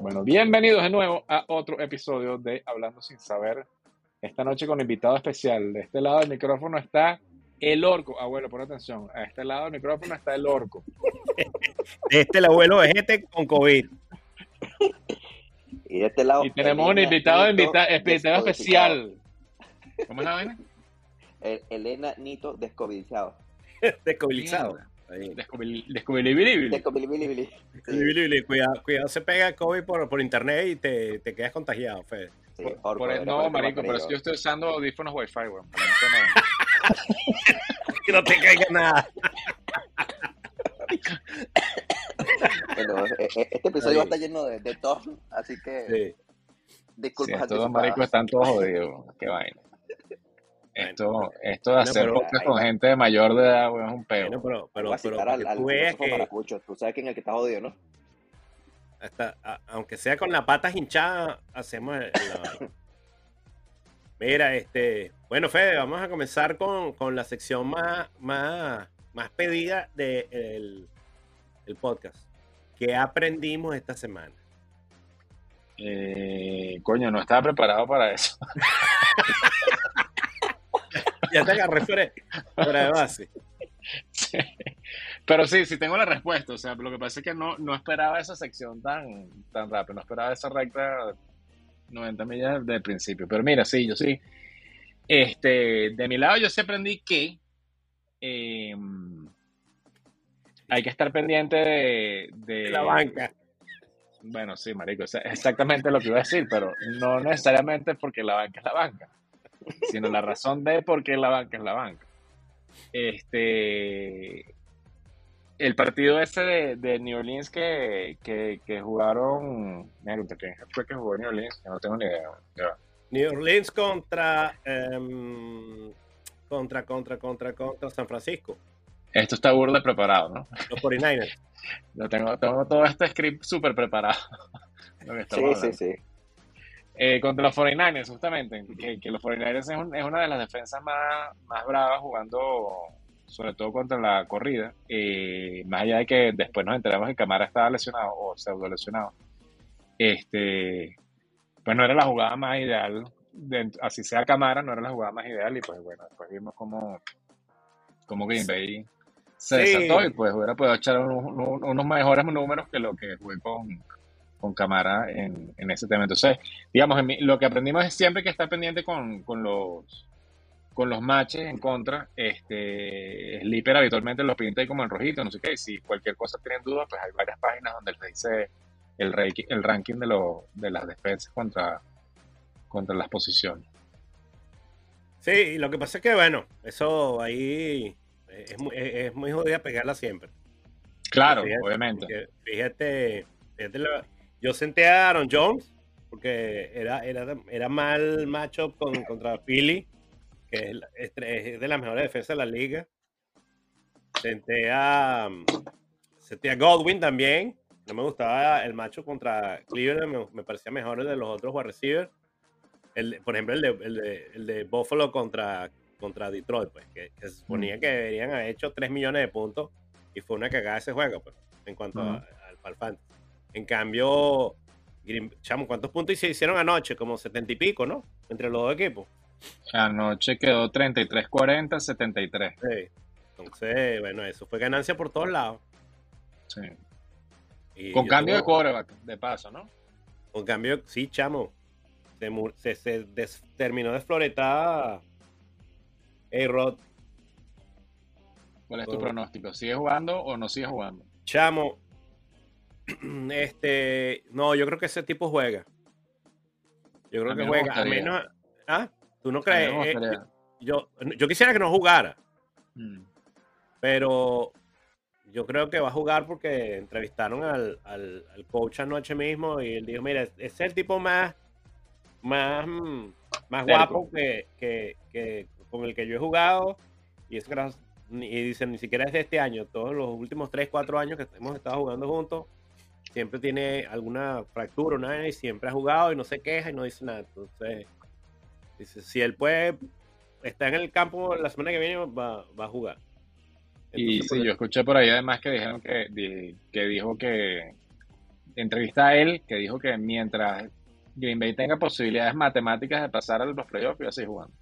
Bueno, bienvenidos de nuevo a otro episodio de Hablando sin saber. Esta noche con invitado especial. De este lado del micrófono está el orco. Abuelo, pon atención. A este lado del micrófono está el orco. Este el abuelo es este con COVID. Y de este lado. Y tenemos un invitado, Nito invita- invitado especial. ¿Cómo es la vaina? El- Elena Nito descobilizado. Descobilizado. Lili, Cuidado, cuidado, se pega el COVID por, por internet y te, te quedas contagiado, Fede. Sí, Por- no, marico, pero si yo estoy usando audífonos Wi-Fi, weón. Que no te caiga nada. Bueno, e- e- este episodio va a estar lleno de, de tos, así que Sí. disculpas Sí, estos dos anticipadas. maricos están todos jodidos. Qué vaina. Esto, esto de Bueno, hacer pero- podcast con gente de mayor de edad, weón, es un peo. Bueno, pero, pero, a pero al, que al tú que Maracucho. Tú sabes quién es el que está jodido, ¿no? hasta, a- aunque sea con la pata hinchada, hacemos el- la- Mira, este, bueno, Fede, vamos a comenzar con, con la sección más, más, más pedida del el, el podcast. ¿Qué aprendimos esta semana? Eh, coño, no estaba preparado para eso. Ya te agarré fuera, de base. Sí. Pero sí, sí tengo la respuesta. O sea, lo que pasa es que no, no esperaba esa sección tan, tan rápido. No esperaba esa recta 90 millas del principio. Pero mira, sí, yo sí. Este, de mi lado, yo sí aprendí que eh, hay que estar pendiente de, de- La banca. Bueno, sí, marico, es exactamente lo que iba a decir, pero no necesariamente porque la banca es la banca, sino la razón de por qué la banca es la banca. Este, el partido ese de, de New Orleans que, que, que jugaron, mira, ¿quién fue que jugó New Orleans? Que no tengo ni idea. New Orleans contra, em, contra, contra, contra, contra San Francisco. Esto está burda preparado, ¿no? Los 49ers. Lo tengo, tengo todo este script súper preparado. Lo que Sí, sí, sí. Eh, contra los 49ers, justamente, que, que los 49ers es, un- es una de las defensas más, más bravas jugando, sobre todo contra la corrida. Eh, más allá de que después nos enteramos que Camara estaba lesionado o pseudo lesionado. Este, pues no era la jugada más ideal, de- así sea Camara, no era la jugada más ideal. Y pues bueno, después vimos cómo, cómo Green Bay se Sí. desató y pues hubiera podido echar unos, unos- mejores números que lo que jugué con, con Camara en, en ese tema. Entonces, digamos, en mi- lo que aprendimos es siempre que estar pendiente con, con los con los matches en contra, este Slipper habitualmente los pinta ahí como en rojito, no sé qué, y si cualquier cosa tienen dudas, pues hay varias páginas donde te dice el, ranking- el ranking de, los de las defensas contra, contra las posiciones. Sí, y lo que pasa es que, bueno, eso ahí es muy, es es muy jodida pegarla siempre. Claro, Fíjate, obviamente. Fíjate, fíjate la- yo senté a Aaron Jones porque era, era, era mal matchup con, contra Philly, que es, la- de las mejores defensas de la liga. Senté a, senté a Godwin también. No me gustaba el macho contra Cleveland, me, me parecía mejor el de los otros wide receivers. El, por ejemplo, el de, el de, el de Buffalo contra, contra Detroit, pues, que, que se suponía que deberían haber hecho 3 millones de puntos y fue una cagada ese juego, pues, en cuanto al, al fantasy. En cambio, Green- chamo, ¿cuántos puntos se hicieron anoche? Como 70 y pico, ¿no? Entre los dos equipos. Anoche quedó 33-40, 73. Sí. Entonces, bueno, eso fue ganancia por todos lados. Sí. Y Con cambio de quarterback, de paso, ¿no? Con cambio, sí, chamo. Se, se, se des- terminó de floretar A-Rod. ¿Cuál es tu pronóstico? ¿Sigue jugando o no sigue jugando? Chamo. Este. No, yo creo que ese tipo juega. Yo creo que me juega. A menos. ¿Ah? ¿Tú no crees? me Eh, yo, yo quisiera que no jugara. Mm. Pero yo creo que va a jugar porque entrevistaron al, al- al coach anoche mismo y él dijo, mira, es el tipo más, más, mm, más guapo que, que- que con el que yo he jugado. Y, es y dicen, ni siquiera es de este año, todos los últimos 3, 4 años que hemos estado jugando juntos, siempre tiene alguna fractura, una y siempre ha jugado y no se queja y no dice nada. Entonces, dice, si él puede, está en el campo la semana que viene, va, va a jugar. Y sí, por- yo escuché por ahí además que dijeron que, que dijo que, entrevista a él, que dijo que mientras Green Bay tenga posibilidades matemáticas de pasar a los playoffs, iba a seguir jugando.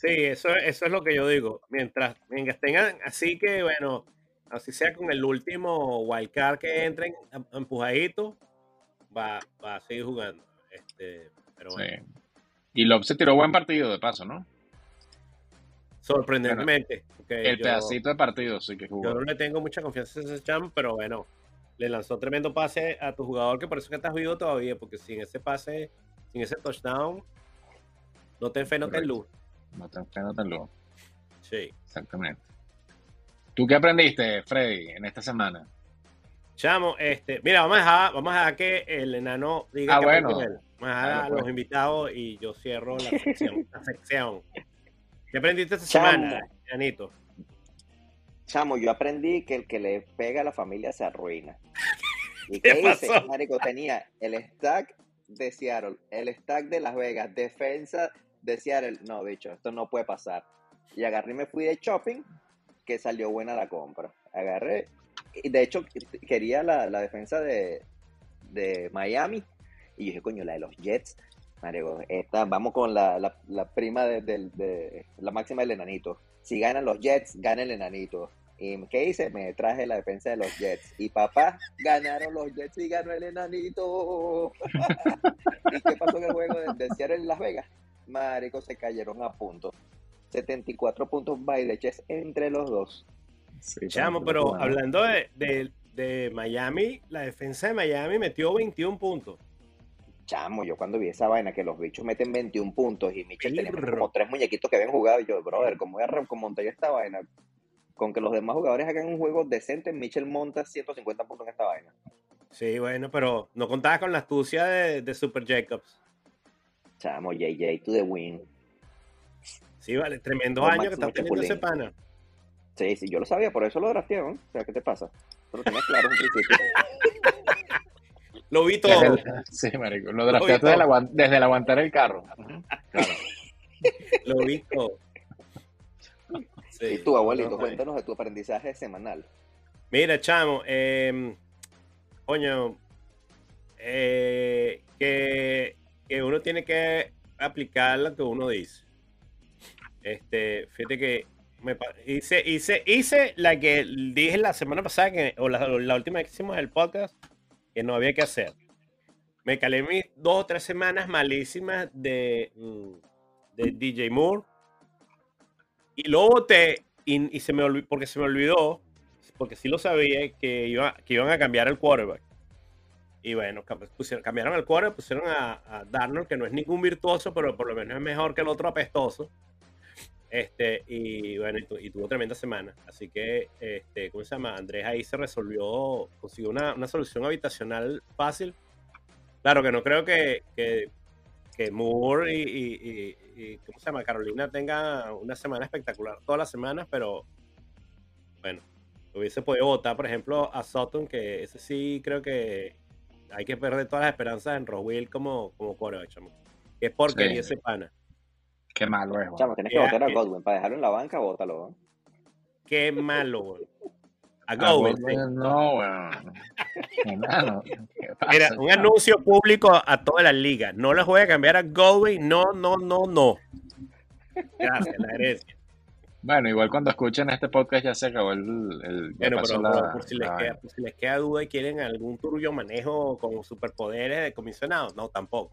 Sí, eso, eso es lo que yo digo. Mientras, mientras tengan, así que bueno, así sea con el último wildcard que entren em- empujadito, va, va a seguir jugando. Este, pero bueno, Sí. Y Love se tiró buen partido de paso, ¿no? sorprendentemente. El yo- pedacito de partido sí que Yo jugó. no le tengo mucha confianza a ese cham, pero bueno, le lanzó tremendo pase a tu jugador, que por eso que estás vivo todavía, porque sin ese pase, sin ese touchdown, no te fe, no te luz. No te no te lo- Sí. Exactamente. ¿Tú qué aprendiste, Freddy, en esta semana? Chamo, este, mira, vamos a dejar, vamos a dejar que el enano diga Ah, bueno. Vamos a dejar Dale, a pues. los invitados y yo cierro la sección. la sección. ¿Qué aprendiste esta Chamo. semana, Anito? Chamo, yo aprendí que el que le pega a la familia se arruina. ¿Y ¿Qué qué, hice? pasó? Marico, tenía el stack de Seattle, el stack de Las Vegas, defensa de Seattle. No, bicho, esto no puede pasar. Y agarré y me fui de shopping, que salió buena la compra. Agarré, y de hecho quería la, la defensa de, de Miami, y yo dije, coño, la de los Jets. Marico, esta, vamos con la, la, la prima de, de- la máxima del enanito. Si ganan los Jets, gana el enanito. ¿Y qué hice? Me traje la defensa de los Jets. Y papá, ganaron los Jets y ganó el enanito. ¿Y qué pasó en el juego de, de Seattle en Las Vegas? Marico, se cayeron a punto. 74 puntos by the Jets entre los dos. Sí, Chamo, pero hablando de, de- de Miami, la defensa de Miami metió 21 puntos. Chamo, yo cuando vi esa vaina que los bichos meten 21 puntos y Mitchell tenía Pirro. como tres muñequitos que habían jugado, y yo, brother, ¿cómo voy a remontar yo esta vaina? Con que los demás jugadores hagan un juego decente, Mitchell monta 150 puntos en esta vaina. Sí, bueno, pero no contaba con la astucia de, de Super Jacobs. Chamo, JJ to the win. Sí, vale, tremendo año que está teniendo ese pana. Sí, sí, yo lo sabía, por eso lo drafteé, ¿no? O sea, ¿qué te pasa? Pero tenías claro en principio. Lo vi Desde todo. el- sí, marico. Lo drafteaste desde, el aguan- desde el aguantar el carro. Claro. Lo vi todo. Sí, y tú, abuelito, no, cuéntanos de tu aprendizaje semanal. Mira, chamo, eh, coño, eh, que, que uno tiene que aplicar lo que uno dice. Este, fíjate que me hice, hice, hice la que dije la semana pasada, que, o la, la última que hicimos el podcast, que no había que hacer. Me calé mis dos o tres semanas malísimas de, mm, de DJ Moore. Y lo boté y, y se me olvidó, porque se me olvidó, porque sí lo sabía, que, iba, que iban a cambiar el quarterback. Y bueno, cam- pusieron- cambiaron el quarterback, pusieron a, a Darnold, que no es ningún virtuoso, pero por lo menos es mejor que el otro apestoso. Este, y bueno, y, tu- y tuvo tremenda semana. Así que, este, ¿cómo se llama? Andrés ahí se resolvió, consiguió una, una solución habitacional fácil. Claro que no creo que, que, que Moore y, y- y- y, ¿cómo se llama? Carolina tenga una semana espectacular todas las semanas, pero bueno, hubiese podido votar, por ejemplo, a Sutton, que ese sí creo que hay que perder todas las esperanzas en Roswell como, como quarterback, chamo. Es porquería Sí. ese pana. Qué malo es. Chamo, tienes que votar a. Godwin. Para dejarlo en la banca, bótalo. ¿no? Qué malo, weón. A Ah, Godwin, sí. No, weón. ¿Qué pasa, Mira, un chamo? anuncio público a toda la liga. No les voy a cambiar a Godwin. No, no, no, no. Gracias, la herencia. Bueno, igual cuando escuchen este podcast ya se acabó el. el Bueno, pero la- por, por si les la queda, por si les queda duda y quieren algún turbio manejo con superpoderes de comisionado, no, tampoco.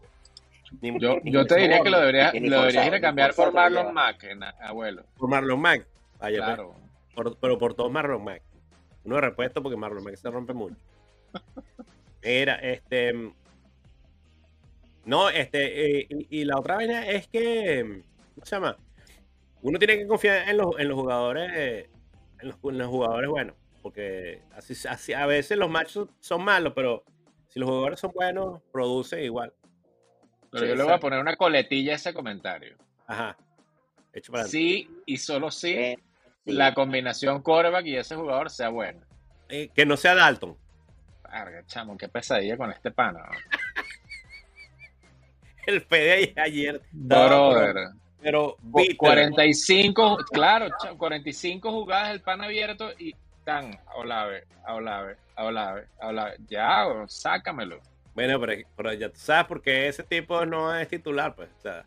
Ni- Yo, ni yo te diría que lo deberías, lo deberías ir a cambiar por Marlon. Mack, abuelo. por Marlon Mack. Pues, Claro. por- pero por todos Marlon Mack. Uno de repuesto porque Marlon Mack se rompe mucho. Mira, este. No, este. eh, y, y la otra vaina es que. ¿Cómo se llama? Uno tiene que confiar en los, en los jugadores. eh, En los, en los jugadores buenos. Porque así, así, a veces los machos son malos, pero si los jugadores son buenos, producen igual. Pero Sí, yo le voy a poner una coletilla a ese comentario. Ajá. Hecho para Sí y solo sí Eh, sí. la combinación quarterback y ese jugador sea buena. Eh, que no sea Dalton. Chamo, qué pesadilla con este pana. El Fede ayer. Brother. Pero Cu- bitter. 45, claro, cha- 45 jugadas el pan abierto y tan Olave, Olave, Olave, Olave. Ya, bro, sácamelo. Bueno, pero, pero ya tú sabes por qué ese tipo no es titular, pues. O sea,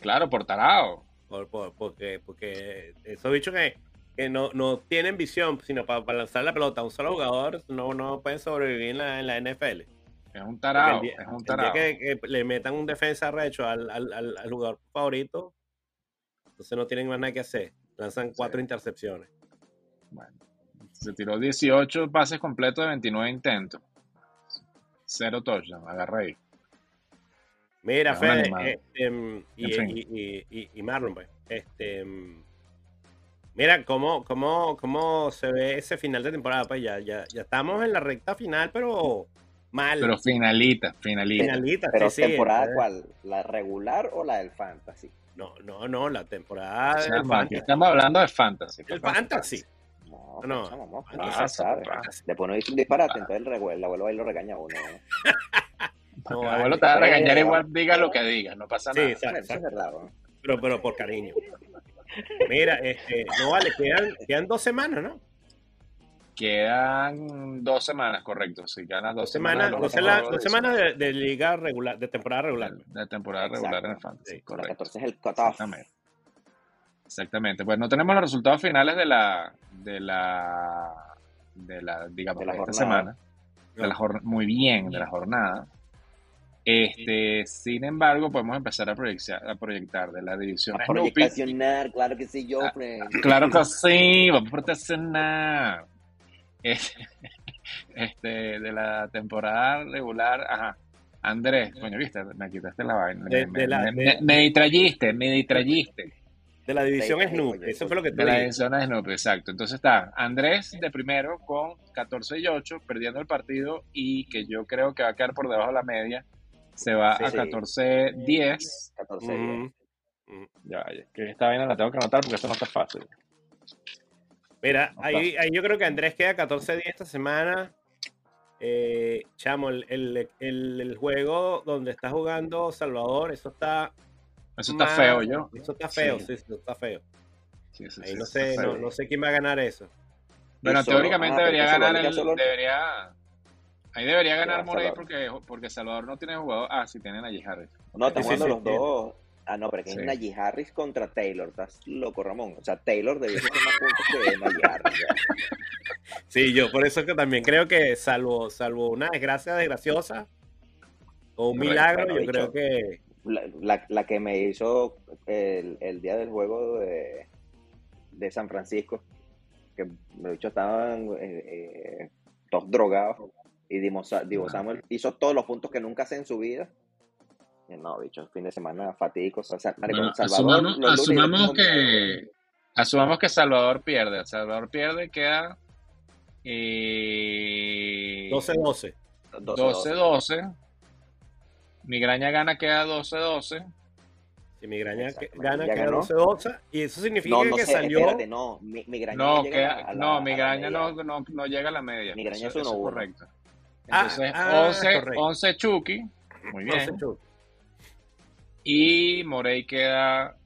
Claro, por tarado. por, por- porque, porque esos bichos que, que no, no tienen visión, sino para, lanzar la pelota a un solo jugador, no, no pueden sobrevivir en la, en la NFL. Es un Porque tarado, el día, es un el día tarado. que, que le metan un defensa recho al, al, al- al jugador favorito, entonces no tienen más nada que hacer. Lanzan cuatro Sí. intercepciones. Bueno, se tiró 18 pases completos de 29 intentos. Cero touchdown, agarra ahí. Mira, Es Fede, este, mm, y, y, y- y- y Marlon, pues, este, mm, mira cómo, cómo, cómo se ve ese final de temporada, pues ya, ya, ya estamos en la recta final, pero mal. Pero finalita, finalita. finalita, Pero sí, temporada cuál, la regular o la del fantasy. No, no, no, la temporada O sea, del aquí fantasy. estamos hablando de fantasy. El fantasy. No, No, no, chamo, no, fantasy, no se pasa, sabe. Después no dice un disparate, entonces el, el abuelo ahí lo regaña a uno. ¿no? No, El abuelo te va a regañar igual, diga lo que diga, no pasa Sí, nada. exacto, eso es verdad, ¿no? Pero, pero por cariño. Mira, este, no vale, quedan, quedan dos semanas, ¿no? Quedan dos semanas, correcto. Sí, quedan las dos, Dos semanas, dos, semanas de, de liga regular, de temporada regular. de, de temporada regular en el fantasy, correcto. 14 es el cutoff. Exactamente. Exactamente. Pues no tenemos los resultados finales de la, de la, de la, digamos, De de, la esta semana. De la muy bien, de la jornada. Este, sin embargo, podemos empezar a proyectar, a proyectar de la división A proyectacionar, claro que sí, yo, Ah. Claro que sí, vamos a proteccionar. Este, este, de la temporada regular, ajá. Andrés, coño, viste, me quitaste la vaina. De- me, de la- me- de- me- me distrayiste, me distrayiste. De la división Snoop. Eso fue lo que te De la división de Snoopy, exacto. Entonces está Andrés de primero con 14 y 8, perdiendo el partido y que yo creo que va a quedar por debajo de la media. Se va Sí, a sí. 14-10. 14 Ujú. días. Ujú. Ya, ya, que esta vaina la tengo que anotar porque esto no está fácil. Mira, ahí, ahí yo creo que Andrés queda 14 días esta semana. Eh, chamo, el, el- el- el juego donde está jugando Salvador, eso está. Eso está feo, yo. Eso está feo, Sí. sí, eso está feo. Sí, sí, Ahí sí, no sé, no, no sé quién va a ganar eso. Bueno, solo- teóricamente ah, debería ganar el. solo- Debería. Ahí debería ganar Morey porque, porque Salvador no tiene jugador. Ah, sí, tienen a Harris. No, sí, jugando sí, los sí. dos. Ah, no, pero que Sí. es Najee Harris contra Taylor. Estás loco, Ramón. O sea, Taylor debió hacer más puntos que Najee Harris. Sí, yo por eso que también creo que, salvo, salvo una desgracia desgraciosa o un milagro, bueno, yo creo dicho. que. La, la- la que me hizo el, el día del juego de, de San Francisco, que de hecho estaban eh, eh, todos drogados, y Ah. Samuel hizo todos los puntos que nunca hace en su vida. Y no, bicho, fin de semana fatídico. O sea, Bueno, Salvador, asumamos, asumamos que asumamos que Salvador pierde. Salvador pierde, queda eh, 12-12. 12-12. Migraña gana, queda 12-12. Si Migraña que- gana, ya queda ganó. 12-12. Y eso significa No, no que sé, salió. espérate, no. Mi, migraña no, No, llega queda, a la- no, migraña no, media. no, no llega a la media. Migraña Eso- es eso 1-1. correcto. Ah, Entonces, ah, 11, correcto. 11 Chucky. Muy bien. 12 chutes. Y Morey queda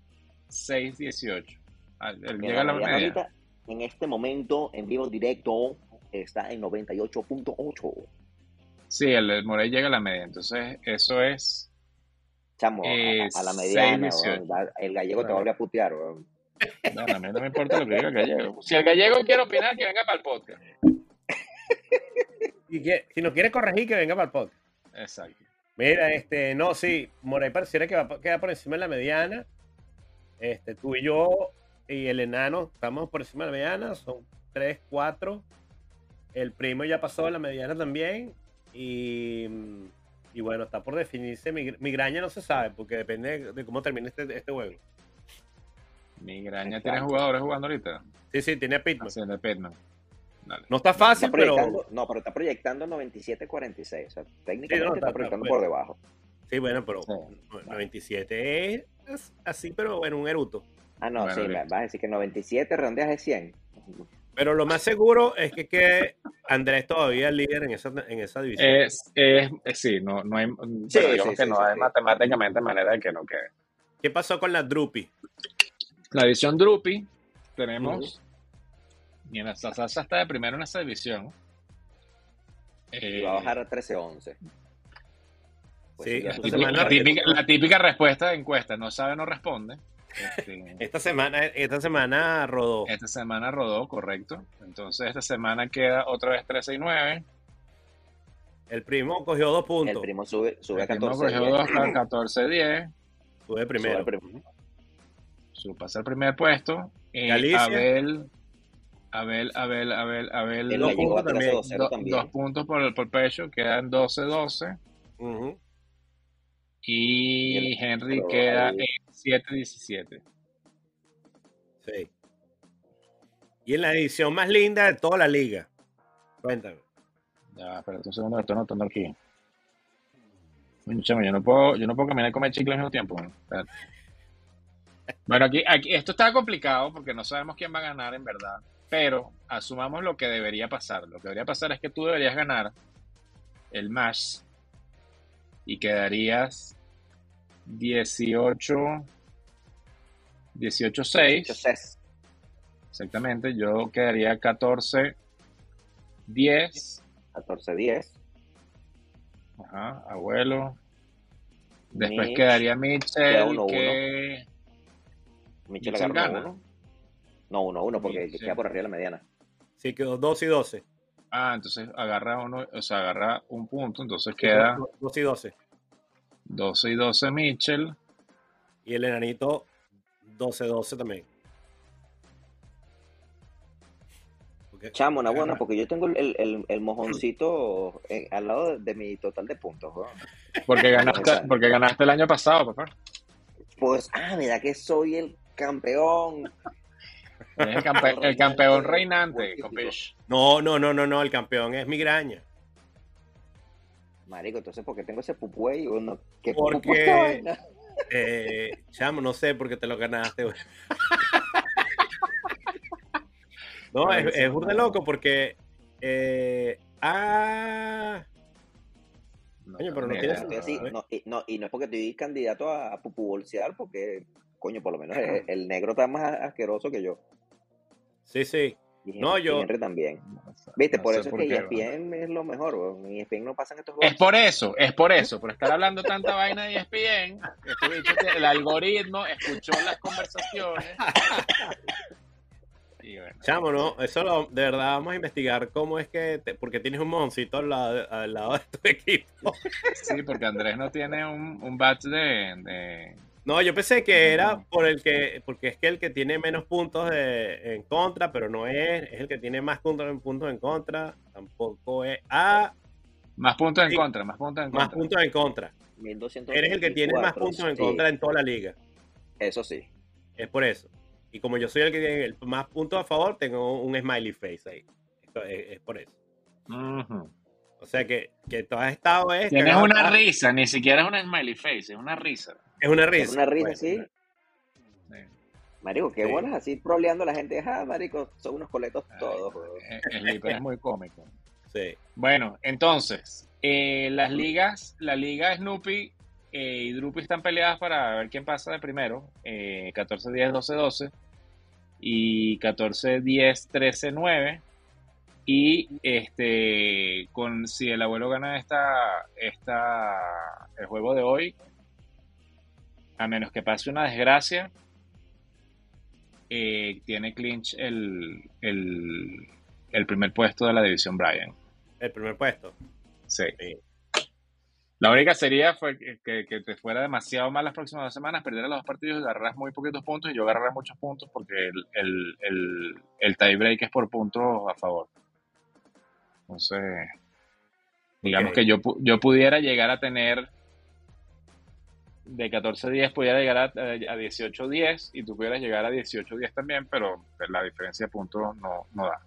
6-18. Ah, él Mira, Llega a la media. ahorita, en este momento, en vivo directo, está en 98.8. Sí, el, el Morey llega a la media. Entonces, eso es. Chamo, a- Eh, a, la mediana, 6-18. weón. Da- el gallego te vuelve a putear, weón. Bueno, a mí no me importa lo que diga el gallego. Si el gallego quiere opinar, que venga para el podcast. Y que, si nos quiere corregir, que venga para el podcast. Exacto. Mira, este, no, sí, Morey pareciera que va a quedar por encima de la mediana. Este, tú y yo y el enano estamos por encima de la mediana, son 3, 4. El primo ya pasó a la mediana también. Y, y bueno, está por definirse. Mig- Migraña no se sabe, porque depende de cómo termine este, este juego. Migraña tiene jugadores jugando ahorita. Sí, sí, tiene a de Pitman. Dale. No está Está fácil, pero no, pero está proyectando 97-46. O sea, técnicamente Sí, no, está, está- proyectando por debajo. sí, bueno, pero Sí. 97 es así, pero en un eruto. Ah, no, Bueno, sí, me listo. vas a decir que 97 redondeas de 100. Pero lo más seguro es que, que Andrés todavía es líder en esa, en esa división. Es, es, es- sí, no, no hay, Sí, pero digamos sí, que sí, no sí, hay sí. matemáticamente manera de que no quede. ¿Qué pasó con la Drupi? La división Drupi, tenemos. Y en la Sasa está de primero en esa división. Y Eh, va a bajar a 13-11. Pues Sí, tú típica- la, típica, la típica respuesta de encuesta: no sabe, no responde. Este, Esta semana, esta semana rodó. esta semana rodó, correcto. Entonces, esta semana queda otra vez 13 y 9. El primo cogió dos El puntos. primo sube, sube a El primo 14. cogió dos, 14 10. Sube primero. Sube primero. Su pasa al primer puesto. Galicia. Abel, Abel, Abel, Abel, Abel. Dos puntos también. 13-0 do- también. dos puntos por, por pecho, quedan 12-12. Ujú. Y Y el- Henry queda ahí- en 7-17. Sí. Y en la edición más linda de toda la liga. Cuéntame. Ya, espérate un segundo, estoy anotando aquí. Yo no puedo, yo no puedo caminar y comer chicle al mismo tiempo. Bueno, aquí, aquí, esto está complicado porque no sabemos quién va a ganar en verdad. Pero asumamos lo que debería pasar. Lo que debería pasar es que tú deberías ganar el match y quedarías 18 18-6. 8-6. Exactamente, yo quedaría 14 10. 14-10. Ajá, abuelo. Después Mitch, quedaría queda Mitchell, uno, que Michel Mitchell agarró gana. uno. No, 1-1 porque Mitchell. queda por arriba de la mediana. Sí, quedó 2 y 12. Ah, entonces agarra uno, o sea, agarra un punto, entonces queda 2 y 12. 12 y 12 Mitchell. Y el enanito 12-12 también. Chamo, una buena, porque yo tengo el, el, el mojoncito eh, al lado de, de mi total de puntos. weón. Porque ganaste, porque ganaste el año pasado, papá. Pues, ah, mira que soy el campeón. El, campe- el campeón reinante. No, no, no, no, no. El campeón es migraña. Marico, entonces, ¿por qué tengo ese pupu ahí? Uno, ¿Qué Porque-? Eh, chamo, no sé por qué te lo ganaste. no, Ay, es, es burda no. loco porque. eh, ah, No, Coño, pero no ni tiene idea. Estoy así, no, y, no, y no es porque estoy candidato a, a pupu bolsear, porque, coño, por lo menos el, el negro está más asqueroso que yo. Sí, sí. Y No, yo- también. Viste, no por eso es por que ESPN es lo mejor. En ESPN no pasan estos Es juegos. por eso, es por eso, por estar hablando tanta vaina de ESPN, este que el algoritmo escuchó las conversaciones. Y bueno, Chamo, no, eso lo- de verdad vamos a investigar cómo es que, te- porque tienes un mojoncito al lado, al lado de tu equipo. sí, porque Andrés no tiene un, un batch de, de- No, yo pensé que era por el que, porque es que el que tiene menos puntos de- en contra, pero no es, es el que tiene más puntos en puntos en contra, tampoco es, ah, más puntos en Sí. contra, más puntos en más contra. puntos en contra. 1224, Eres el que tiene más puntos en sí, contra en toda la liga, Eso sí. es por eso. Y como yo soy el que tiene el más puntos a favor, tengo un smiley face ahí. Esto es, es por eso. Ujú. O sea que, que tú has estado es Tienes cagado una atrás. risa, ni siquiera es una smiley face, es una risa. Es una Es risa. una risa Bueno, así. Sí. Marico, qué Sí. bolas así proleando a la gente. Ah, marico, son unos coletos Ay, todos. Eh, Slipper es muy cómico. Sí. Bueno, entonces, eh, las ligas, la liga Snoopy eh, y Droopy están peleadas para ver quién pasa de primero. Eh, 14-10, 12-12 y 14-10, 13-9. Y este, con si el abuelo gana esta, esta, el juego de hoy, a menos que pase una desgracia, eh, tiene clinch el, el, el primer puesto de la división Brian. El primer puesto. Sí. Sí. La única sería fue que, que- te fuera demasiado mal las próximas dos semanas, perder los dos partidos y agarras muy poquitos puntos y yo agarraré muchos puntos porque el, el, el, el tiebreak es por puntos a favor. Entonces, digamos que yo, yo pudiera llegar a tener de 14-10, pudiera llegar a, a 18-10 y tú pudieras llegar a 18-10 también, pero la diferencia de puntos no, no da.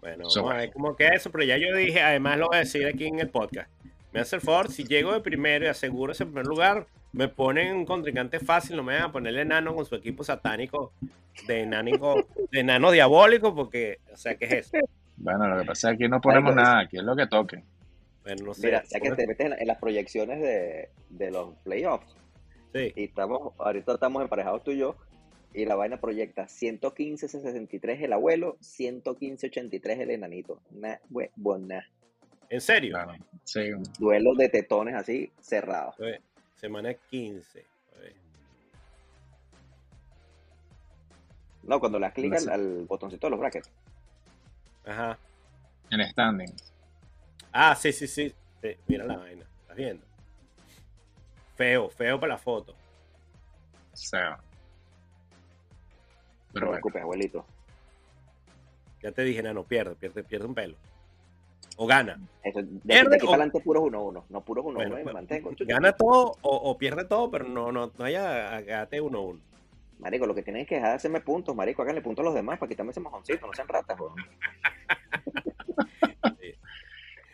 Bueno, So, vamos a ver cómo queda eso, pero ya yo dije, además lo voy a decir aquí en el podcast. me hace el favor, si llego de primero y aseguro ese primer lugar, me ponen un contrincante fácil, no me van a poner el enano con su equipo satánico de enánico, de enano diabólico, porque, o sea, ¿qué es eso? Bueno, lo que pasa es que aquí no ponemos nada, aquí es lo que toque. Bueno, no sé. Mira, ya que ¿cómo te metes en, la- en las proyecciones de, de los playoffs, Sí. y estamos, ahorita estamos emparejados tú y yo, y la vaina proyecta 115-63 el abuelo, 115-83 el enanito. Nah, huevona. ¿En serio? Claro. Sí, Duelo de tetones así, ver, Semana 15. A ver. No, cuando le das clic No al, sé. al botoncito de los brackets. Ajá. en standing. Ah, sí, sí, sí. Sí, Mira la vaina. ¿Estás viendo? Feo, feo para la foto. O sea. No Pero te bueno, preocupes, abuelito. Ya te dije, no, pierde, pierde, pierde un pelo. O gana. Eso, de, aquí- Pierde de aquí o- para adelante puros 1-1. No puros 1-1 Bueno, me pues, mantengo. Gana todo o, o pierde todo, pero no, no, no haya agate uno a uno. Marico, lo que tienen que dejar de hacerme puntos, marico. Háganle puntos a los demás para quitarme ese mojoncito. No sean ratas, weón.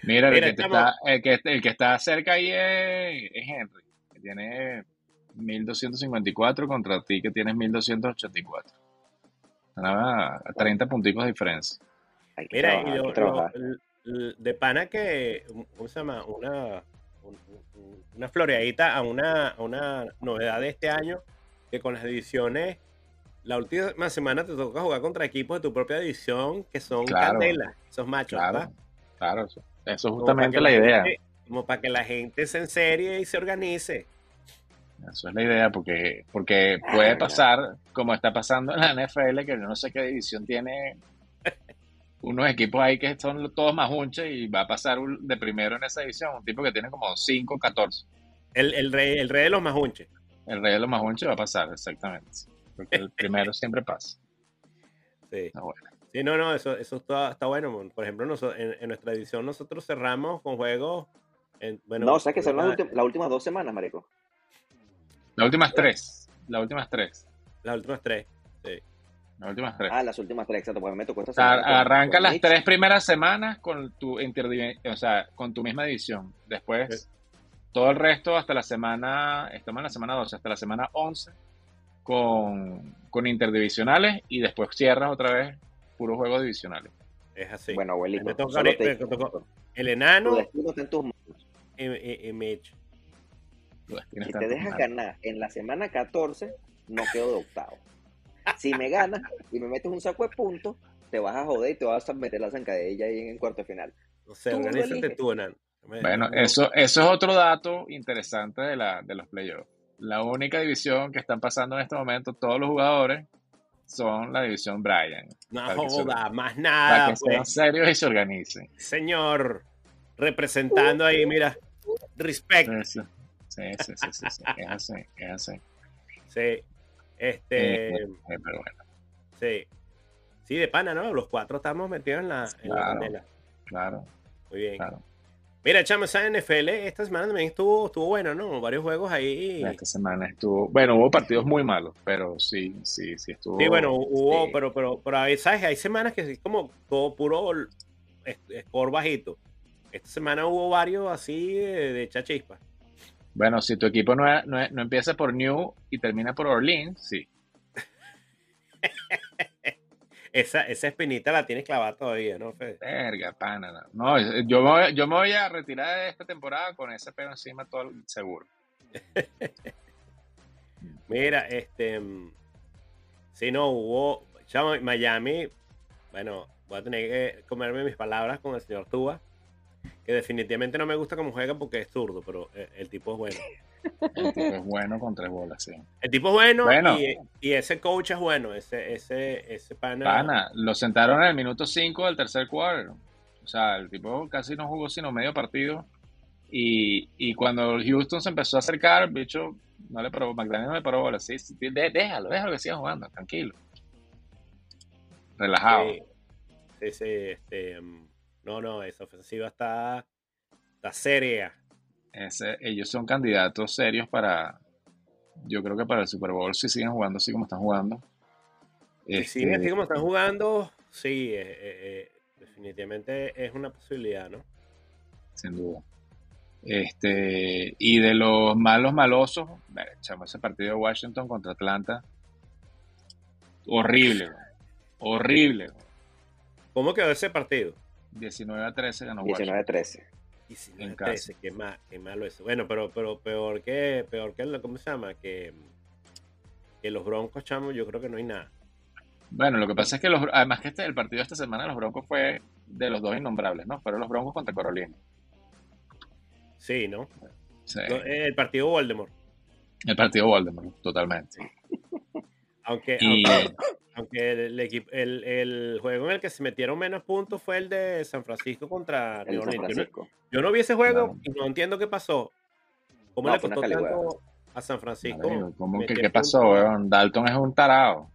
mira, el, que estamos- está, el, que, el que está cerca ahí es, es Henry, que tiene 1254 contra ti que tienes 1284. Están a a 30 punticos de diferencia. Mira, trabajar, y lo- lo- de pana que, ¿cómo se llama? Una, un- un- una floreadita a una, a una novedad de este año, que con las ediciones, la última semana te toca jugar contra equipos de tu propia división, que son Claro. candela, esos machos. Claro, ¿verdad? claro, eso, es justamente la idea. gente- como para que la gente se enserie y se organice. Eso es la idea, porque, porque puede pasar, como está pasando en la NFL, que yo no sé qué división tiene unos equipos ahí que son todos más hunches y va a pasar un- de primero en esa división, un tipo que tiene como 5, 14. El, el rey, el rey de los majunches. El rey de los más hunches va a pasar, exactamente. Porque el primero siempre pasa. Sí. Está bueno. Sí, no, no, eso, eso está, está bueno. Por ejemplo, noso- en, en nuestra edición nosotros cerramos con juegos. En, bueno, no, o sea que son las, últimas- las últimas dos semanas, marico. Las últimas tres. Las últimas tres. las últimas tres. Sí. Las últimas tres. Ah, las últimas tres, exacto, porque me tocó esta O sea, semana con- arranca con las tres primeras semanas con tu o sea, con tu misma división. Después, todo el resto hasta la semana, estamos en la semana 12, hasta la semana 11 con, con interdivisionales y después cierras otra vez puros juegos divisionales. Es así. Bueno, abuelito, Me toca me tocó- el enano está en tus manos. Si te dejas ganar en la semana 14, no quedo de octavo. Si me ganas y me metes un saco de puntos, te vas a joder y te vas a meter la zancadilla ahí en el cuarto final. No sé, Tú organízate tú, enano. Bueno, no- eso, eso es otro dato interesante de, la, de los playoffs. La única división que están pasando en este momento todos los jugadores son la división Brian. No para que se- joda, más Para nada, que sean pues. serios y se organicen. Señor, representando ahí, mira, respect. Sí, sí, sí, sí, sí, sí, Es así, es así. Sí. Este, Eh, eh, pero bueno, sí. Sí, de pana, ¿no? Los cuatro estamos metidos en la, en la Claro. claro, Muy bien. claro. Mira, chamo, esa NFL esta semana también estuvo, estuvo bueno, ¿no? Varios juegos ahí. Esta semana estuvo, bueno, hubo partidos muy malos, pero sí, sí, sí estuvo. Sí, bueno, hubo, Sí. pero, pero, pero hay, ¿sabes? Hay semanas que es como todo puro score bajito. Esta semana hubo varios así de, de chachispa. Bueno, si tu equipo no, no, no empieza por New y termina por Orleans, sí. Esa, esa espinita la tienes clavada todavía, ¿no, Fede? Verga, pana. No, No, yo, me voy, yo me voy a retirar de esta temporada con ese pelo encima todo el- seguro. Mira, este. mm, Si no hubo. Chamo, Miami. Bueno, voy a tener que comerme mis palabras con el señor Tuba. Que definitivamente no me gusta cómo juega porque es zurdo, pero eh, el tipo es bueno. El tipo es bueno con tres bolas, sí. El tipo es bueno, Bueno. Y, y ese coach es bueno. Ese, ese, ese pana. Pana, lo sentaron en el minuto 5 del tercer quarter. O sea, el tipo casi no jugó sino medio partido. Y, y cuando Houston se empezó a acercar, el bicho no le paró, McDaniel no le paró bola. Sí, de- déjalo, déjalo que siga jugando, tranquilo. Relajado. Sí, sí, sí, este, mm, no, no, esa ofensiva está, está seria. Ese- ellos son candidatos serios para, yo creo que para el Super Bowl si siguen jugando así como están jugando. Sí, Este, así como están jugando, sí, eh, eh, eh, definitivamente es una posibilidad, ¿no? Sin duda. Este, y de los malos malosos, bueno, chamo, ese partido de Washington contra Atlanta, horrible, horrible. güey. ¿Cómo quedó ese partido? 19 a 13 ganó Washington. 19-13. Y si no En es casa. 13, qué, ma- qué malo eso. Bueno, pero, pero peor que, peor que, lo- ¿cómo se llama? Que, que los Broncos, chamo, yo creo que no hay nada. Bueno, lo que pasa es que los, además que este, el partido de esta semana de los Broncos fue de los dos innombrables, ¿no? Fueron los Broncos contra Carolina. Sí, ¿no? Sí. No, eh, El partido Voldemort. El partido Voldemort, totalmente. Aunque, Y aunque, aunque el, el equipo, el, el juego en el que se metieron menos puntos fue el de San Francisco contra New San Orleans. Yo no- Francisco. Yo no vi ese juego y no entiendo qué pasó. ¿Cómo No, le costó tanto a San Francisco? ¿cómo que qué pasó, weón? Dalton es un tarado.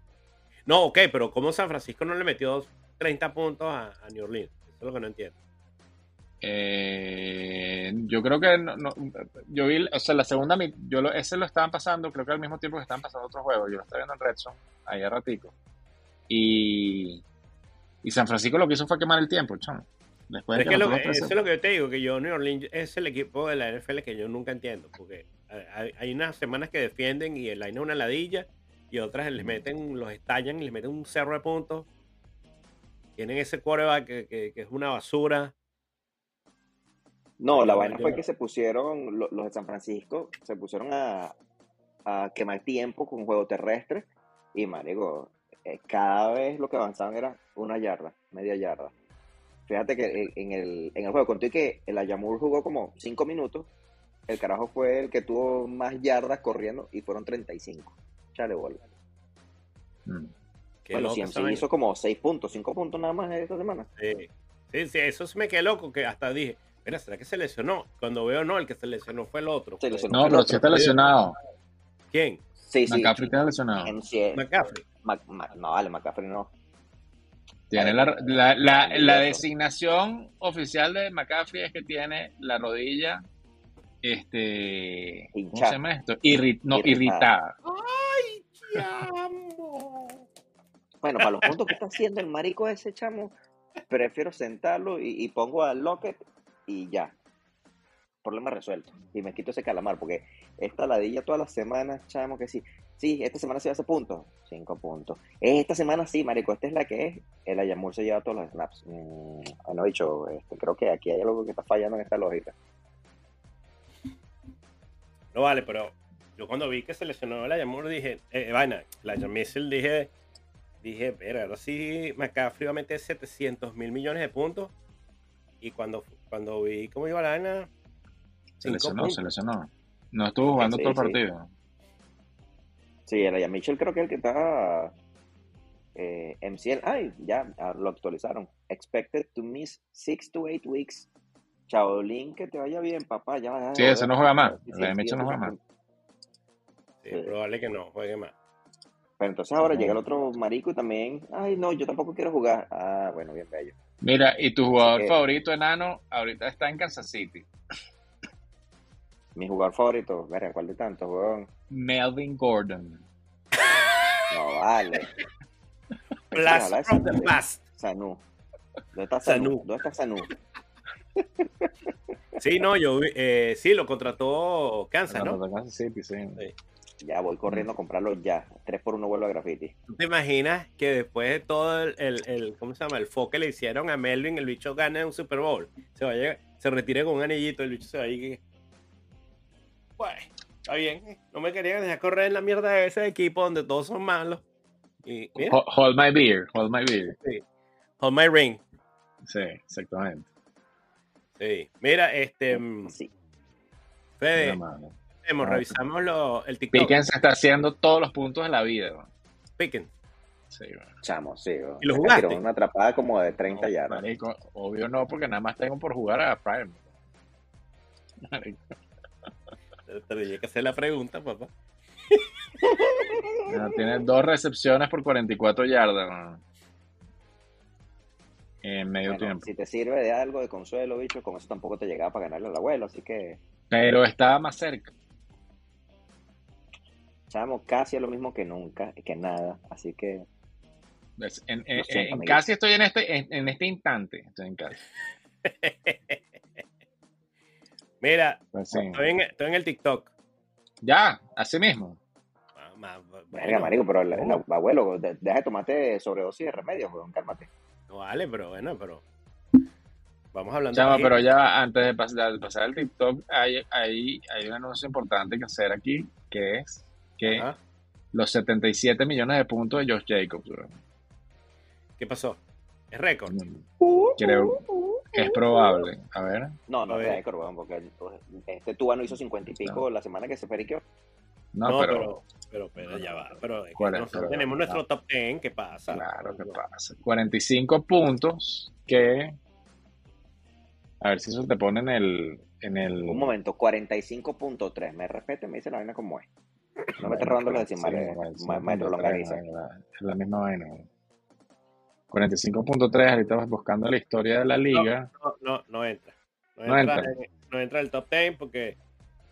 No, ok, pero ¿cómo San Francisco no le metió 30 puntos a, a New Orleans? Eso es lo que no entiendo. Eh, yo creo que no, no- yo vi, o sea, la segunda, yo lo, ese lo estaban pasando, creo que al mismo tiempo que estaban pasando otros juegos. Yo lo estaba viendo en Redson, ahí a ratico. Y, y San Francisco lo que hizo fue quemar el tiempo, chamo. Después de Pero es que lo que- eso 13. es lo que yo te digo, que yo New Orleans es el equipo de la NFL que yo nunca entiendo, porque hay, hay unas semanas que defienden y el line es una ladilla y otras les meten, los estallan y les meten un cerro de puntos. Tienen ese quarterback que, que- que es una basura. No, la vaina fue que se pusieron, lo- los de San Francisco, se pusieron a, a quemar tiempo con juego terrestre y, marico, eh, cada vez lo que avanzaban era una yarda, media yarda. Fíjate que en- el, en el juego conté que el Ayamur jugó como 5 minutos, el carajo fue el que tuvo más yardas corriendo y fueron 35. Chale bola. Mm. Bueno, loco CMC hizo como 6 puntos, 5 puntos nada más esta semana. Sí. sí, sí, eso sí me quedé loco, que hasta dije, mira, ¿será que se lesionó? Cuando veo, no, el que se lesionó fue el otro. Se lesionó. No, pero si está lesionado. ¿Quién? Sí, sí. McCaffrey está lesionado. MC McCaffrey. Mac- Mac- no, vale, McCaffrey no. Tiene la, la, la, designación oficial de McCaffrey es que tiene la rodilla, este, ¿cómo Hinchada. se llama esto? Irri- no, irritada. Irritada. Bueno, para los puntos que está haciendo el marico ese chamo, prefiero sentarlo y, y pongo a Lockett y ya. Problema resuelto. Y me quito ese calamar, porque esta ladilla todas las semanas, chamo, que sí. Sí, esta semana se hace puntos. Cinco puntos. Esta semana sí, marico, esta es la que es. El Ayamur se lleva todos los snaps. Mm, bueno, dicho, este, creo que aquí hay algo que está fallando en esta lógica. No vale, pero yo cuando vi que se lesionó la Yamur dije, eh, vaina, la Yamissel dije, dije, pero ahora sí McCaffrey va a meter 700 mil millones de puntos. Y cuando, cuando vi cómo iba la vaina, Se cinco lesionó, puntos. se lesionó. No estuvo jugando Sí, todo el sí. partido. Sí, el Ian Mitchell creo que es el que está eh, MCL. Ay, ya ah, lo actualizaron. Expected to miss 6 to 8 weeks. Chaolín, que te vaya bien, papá. Ya, ya, Sí, ya, ese no juega más. Sí, El Mitchell no juega más. sí, Sí. probable que no juegue más. Pero entonces ahora llega el otro marico y también. Ay, no, yo tampoco quiero jugar. Ah, bueno, bien bello. Mira, y tu jugador favorito enano ahorita está en Kansas City. Mi jugador favorito, verga, ¿cuál de tantos, weón? Melvin Gordon. No, vale. Blast from the Sanú. past. Sanú. ¿Dónde está Sanú? Sanú. ¿Dónde está Sanú? Sí, no, yo vi- eh, sí, lo contrató Kansas, ¿no? de Kansas City, sí. Sí. Ya voy corriendo a comprarlo ya. 3 por 1 vuelvo a graffiti. ¿Tú te imaginas que después de todo el, el, el- ¿cómo se llama? El foco que le hicieron a Melvin, el bicho gana un Super Bowl? Se vaya, se retire con un anillito, el bicho se va ahí. que- Bueno, está bien. No me querían dejar correr en la mierda de ese equipo donde todos son malos. Y mira, Hold my beer, hold my beer. hold my ring. Sí, exactamente. Sí. Mira, este, mm, Sí. Fede, Mira, mano. vemos, revisamos lo, el TikTok. Pickens está haciendo todos los puntos de la vida. Pickens. Sí, weón. Chamo, sí. ¿Y lo jugaste? Una atrapada como de 30 No, yardas. marico, obvio no, porque nada más tengo por jugar a Prime. Marico, tenía que hacer la pregunta, papá. no, tiene dos recepciones por 44 yardas. En medio Bueno, tiempo. si te sirve de algo de consuelo, bicho, con eso tampoco te llegaba para ganarle al abuelo. Así que, Pero estaba más cerca. chamo, casi es lo mismo que nunca, que nada. Así que, ¿Ves? En, en- Lo siento, en amiguito. casi estoy en este, en, en este instante. Estoy en casa. Mira, Pues sí. estoy en, estoy en el TikTok. Ya, así mismo. Ma- ma- Verga, bueno, marico, pero el, el no. abuelo, de- deja de tomarte sobredosis de remedios, weón, cálmate. No vale, pero bueno, pero. Vamos hablando. Chama, pero ya antes de pasar, de pasar el TikTok, hay, hay, hay un anuncio importante que hacer aquí, que es que Ajá. los 77 millones de puntos de Josh Jacobs, bro. ¿Qué pasó? ¿Es récord? Creo que es probable. A ver. No, no es weón, porque este Tuba no hizo 50 y pico la semana que se periqueó. No, No, pero, pero, pero, pero ya va. Pero es que nosotros Pero- tenemos nuestro top 10. ¿Qué pasa? claro que pasa. 45 puntos que... A ver si eso te pone en el... En el Un momento, 45.3. Me respete, me dice la vaina como es. No me estés robando los decimales, ma- maestro Longaniza. Es la misma vaina. 45.3, ahorita vas buscando la historia de la liga. No, no, no entra. No, No entra, entra. en- no entra el top 10 porque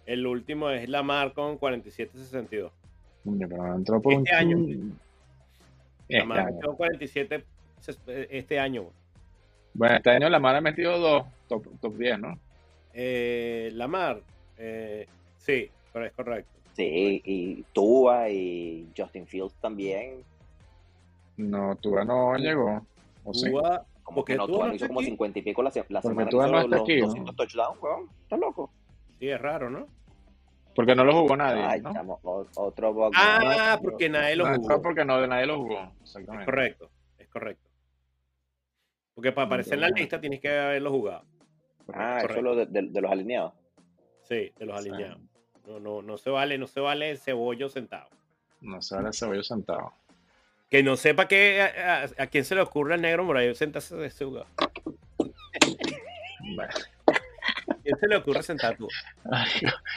el último es Lamar con 47.62. Coño, pero no entró por Este un año. Este Lamar año. con 47 este año. Bueno, este año Lamar ha metido dos, top, top 10, ¿no? Eh, Lamar, eh, sí, pero es correcto. Sí, y Tua y Justin Fields también. No, Tua no llegó. ¿O sí? Tua- Como que no, Tua Tua no hizo está como aquí. 50 y pico la, la Porque semana Tua no está los aquí, ¿no? 200 touchdowns, weón. ¿Estás loco? sí, es raro, ¿no? Porque no lo jugó nadie, Ay, ¿no? chamo, otro bug. Ah, porque nadie lo jugó. porque no, nadie lo jugó. Es Exactamente. correcto, es correcto. Porque para aparecer en la lista tienes que haberlo jugado. Ah, eso Correcto. es lo de, de- de los alineados. Sí, de los alineados. No, no, no se vale, no se vale cebollo sentado. No se vale el cebollo sentado. Que no sepa que a, a- a quién se le ocurre al negro Morayo sentarse de ese lugar. Bueno. ¿A quién se le ocurre sentar tú?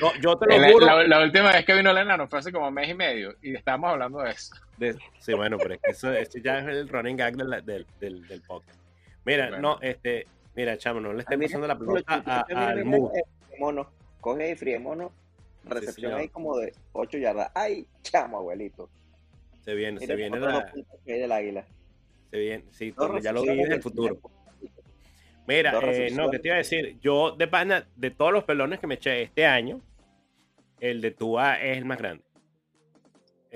No, yo te lo la, juro. la- la última vez que vino el enano fue hace como mes y medio y estábamos hablando de eso. De- sí, bueno, pero es que eso, eso ya es el running gag del, del, del, del podcast. Mira, Bueno. no, este, mira, chamo, no le mira, pasando la pelota a- mira, al eh, mono. Coge ahí, fríe mono. Recepción ahí como de 8 yardas. Ay, chamo, abuelito. Se viene, se viene la, del águila. se viene, sí, Dos ya lo vi desde el futuro. Mira, eh, no, que te iba a decir, yo de pana, de todos los pelones que me eché este año, el de Tua es el más grande.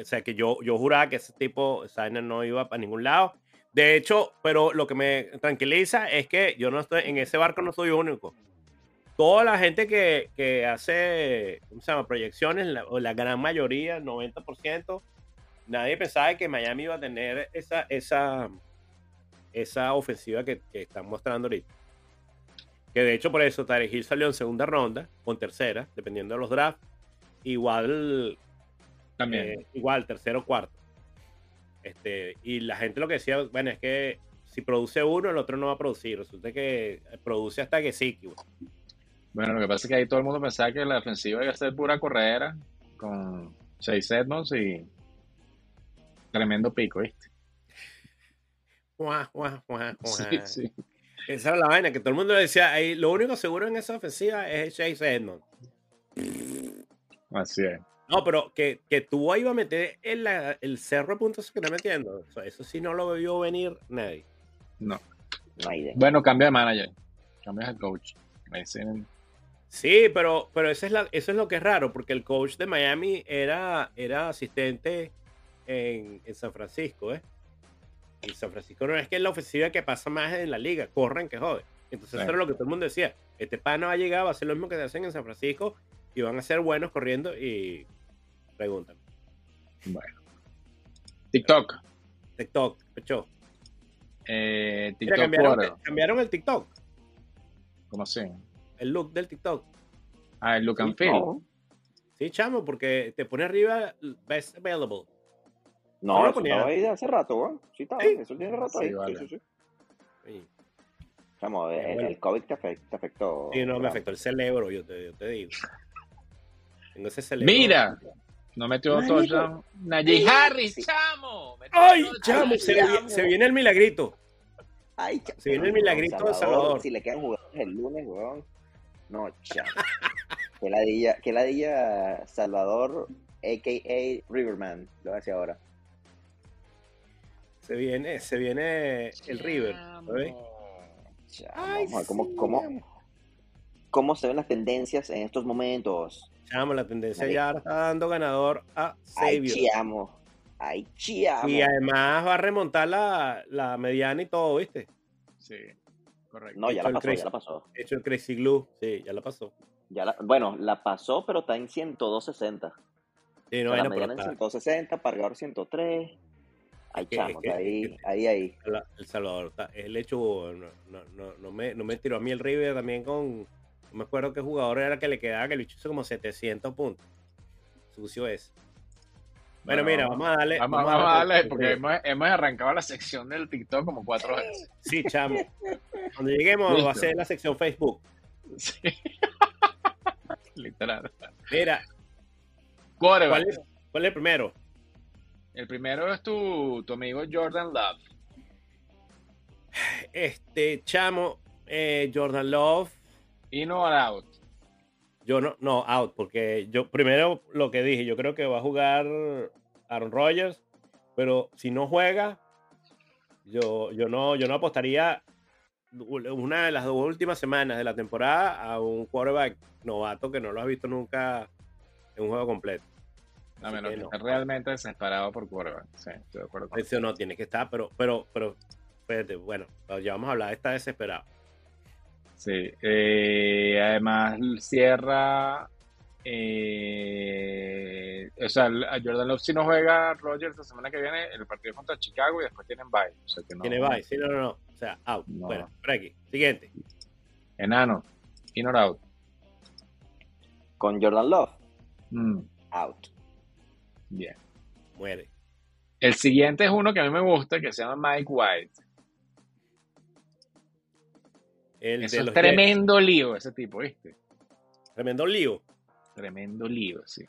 O sea, que yo, yo juraba que ese tipo, Sainer no iba para ningún lado. De hecho, pero lo que me tranquiliza es que yo no estoy, en ese barco no soy único. Toda la gente que, que hace, ¿cómo se llama? Proyecciones, la, o la gran mayoría, 90%, nadie pensaba que Miami iba a tener esa, esa, esa ofensiva que, que están mostrando ahorita. Que de hecho por eso Tarek Hill salió en segunda ronda, en tercera, dependiendo de los drafts. Igual, También. eh, igual, tercero o cuarto. Este, y la gente lo que decía, bueno, es que si produce uno, el otro no va a producir. Resulta que produce hasta que sí. Bueno, lo que pasa es que ahí todo el mundo pensaba que la ofensiva iba a ser pura corredera con Chase Edmonds y tremendo pico, ¿viste? Guau, guau, guau, Sí, guau. sí. Esa era la vaina, que todo el mundo decía, ahí, lo único seguro en esa ofensiva es Chase Edmonds. Así es. No, pero que, que tú iba a meter el, el cerro de puntos que está metiendo. Eso, eso sí no lo vio venir nadie. No. No hay idea. Bueno, cambia de manager. Cambia de coach. Dicen, Sí, pero, pero eso, es la, eso es lo que es raro, porque el coach de Miami era, era asistente en, en San Francisco, ¿eh? Y San Francisco no es que es la ofensiva que pasa más en la liga, corren que jode. Entonces Sí. eso era lo que todo el mundo decía. Este pana va a llegar, va a hacer lo mismo que hacen en San Francisco y van a ser buenos corriendo y preguntan. bueno. TikTok. TikTok, pecho. Eh, Mira, TikTok cambiaron, Quarter. cambiaron el TikTok, ¿Cómo así? el look del TikTok. Ah, el look and feel. Sí, chamo, porque te pone arriba best available. No, No lo eso ponía. estaba ahí de hace rato, weón. Sí, estaba. Sí. Eso tiene rato Sí, ahí. vale. Sí, sí, sí. Sí. Chamo, el, bueno. el COVID te, afect- te afectó. Sí, no, me afectó el cerebro, yo te, yo te digo. Tengo ese cerebro. Mira, no metió Marico. touchdown. Najee Harris, chamo. Metió ¡Ay, chamo! Se, chamo. vi- se viene el milagrito. Ay, chamo. Se viene el milagrito de Salvador. Si le quedan jugadores el lunes, weón. No, chamo. que ladilla, que ladilla Salvador, a.k.a. Riverman. Lo hace ahora. Se viene, se viene el River. ¿sabes? Chamo, Ay, vamos a ver cómo, sí, cómo, cómo se ven las tendencias en estos momentos. Chamo, la tendencia ya está dando ganador a Ay, Xavier. chiamo. Ay, chiamo. Y además va a remontar la, la mediana y todo, ¿viste? Sí, correcto. No, ya la pasó, Crazy. ya la pasó. De hecho, el Crazy Glue, sí, ya la pasó. Ya la, bueno, la pasó, pero está en 102.60. Sí, no, O sea, la mediana en está- 160, Pargador 103. Ay, que- chamo, que- está ahí, que- ahí, ahí. El Salvador, está- el hecho, no, no, no, no me, no me tiró a mí el River también con, no me acuerdo qué jugador era que le quedaba, que bicho hizo como 700 puntos. Sucio es. Bueno, Bueno, mira, vamos a darle. Vamos, vamos a darle, porque hemos, hemos arrancado la sección del TikTok como cuatro veces. Sí, chamo. Cuando lleguemos va a ser la sección Facebook. Sí. Literal. Mira. ¿cuál es, cuál es el primero? El primero es tu, tu amigo Jordan Love. Este, chamo, eh, Jordan Love. In or out. Yo no, no, out, porque yo primero lo que dije, yo creo que va a jugar Aaron Rodgers, pero si no juega, yo, yo no, yo no apostaría una de las dos últimas semanas de la temporada a un quarterback novato que no lo has visto nunca en un juego completo. A menos que que no. esté realmente desesperado por quarterback. Sí, estoy de acuerdo con Eso no tiene que estar, pero, pero, pero, espérate, bueno, ya vamos a hablar, está desesperado. Sí, eh, además cierra, eh, o sea, a Jordan Love si no juega Rogers la semana que viene, el partido es contra Chicago y después tienen bye. O sea que no, Tiene bye, sí, no, no, no, o sea, out. No. Bueno, por aquí, siguiente. Enano, in or out. Con Jordan Love, Mm, out. Bien. Muere. El siguiente es uno que a mí me gusta, que se llama Mike White. El Eso de es tremendo lío ese tipo, ¿viste? Tremendo lío. Tremendo lío, sí.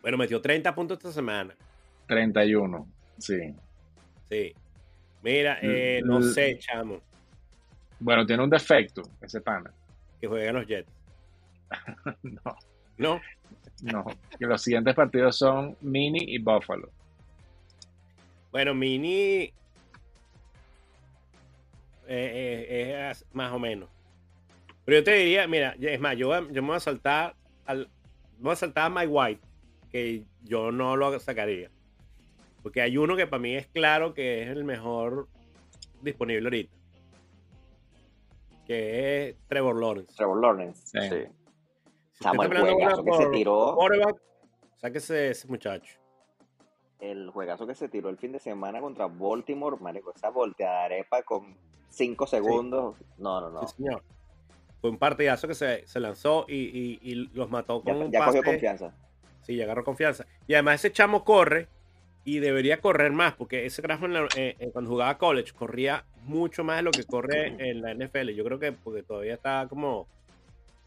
Bueno, metió 30 puntos esta semana. 31, sí. Sí. Mira, eh, no sé, chamo, Bueno, tiene un defecto ese pana. que juegan los Jets. No, No, no. Que los siguientes partidos son Mini y Buffalo. bueno, Mini eh, eh, es más o menos. Pero yo te diría, mira, es más, yo, yo me voy a saltar al, me voy a saltar a Mike White, que yo no lo sacaría. Porque hay uno que para mí es claro que es el mejor disponible ahorita. Que es Trevor Lawrence. Trevor Lawrence. Sí. Sí. Si Chamo, usted el está esperando juegazo que se tiró. sáquese ese muchacho. El juegazo que se tiró el fin de semana contra Baltimore, marico, esa volteada de arepa con 5 segundos. No, no, no. Sí, señor. Fue un partidazo que se, se lanzó y, y- y los mató Ya, con un ya cogió confianza. Sí, ya agarró confianza. Y además ese chamo corre y debería correr más, porque ese la- eh, eh, cuando jugaba college corría mucho más de lo que corre en la NFL. Yo creo que porque todavía está como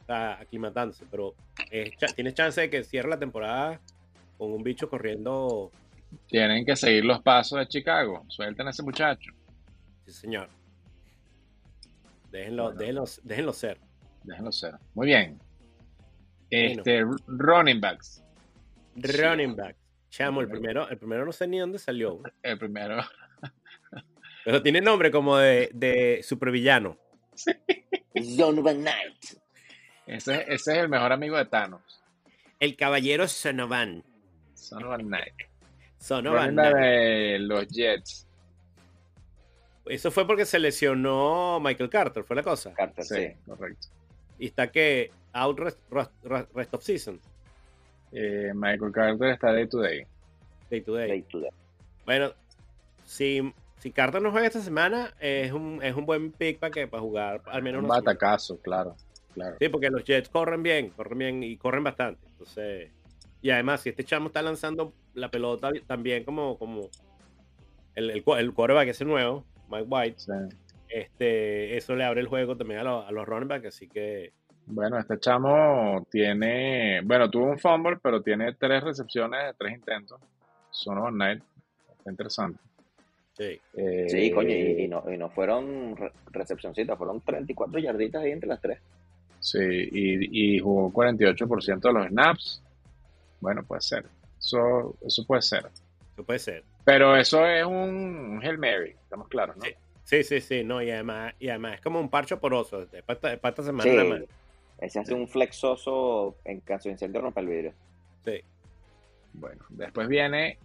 está aclimatándose, pero tienes chance de que cierre la temporada con un bicho corriendo. Tienen que seguir los pasos de Chicago. Suelten a ese muchacho. Sí, señor. Déjenlo, Bueno. déjenlo, déjenlo ser. Déjenlo ser. Muy bien. Bueno. Este, running backs. Running back. Chamo, el primero, el primero no sé ni dónde salió. El primero. Pero tiene nombre como de, de supervillano. Donovan Knight. Ese, ese es el mejor amigo de Thanos. El caballero Sonovan. Son of Night. Sonovan. Back de los Jets. Eso fue porque se lesionó Michael Carter, fue la cosa. Carter, Sí, sí. correcto. Y está que out rest, rest- rest- of season, Eh, Michael Carter está day to day. day to day. Day to day. Bueno, si, si Carter no juega esta semana, es un, es un buen pick para que para jugar al menos Un semana. batacazo, claro. Claro. Sí, porque los Jets corren bien, corren bien y corren bastante. Entonces, y además, si este chamo está lanzando la pelota también como, como el, el, el quarterback ese nuevo, Mike White, Sí. este, eso le abre el juego también a, los- a los running backs, así que Bueno, este chamo tiene, bueno, tuvo un fumble, pero tiene tres recepciones de tres intentos. Son of Night. Está interesante. sí. Eh, Sí, coño, y, y no, y no fueron re- recepcioncitas, fueron 34 yarditas ahí entre las tres. Sí, y, y jugó 48% de los snaps. Bueno, puede ser. Eso, eso puede ser. Eso puede ser. Pero eso es un Hail Mary, estamos claros, ¿no? Sí. Sí, sí, sí, no, y además, y además es como un parcho poroso, de pata, de pata semana Sí, ese hace un flexoso en caso de incendio rompe el vidrio. Sí. Bueno, después viene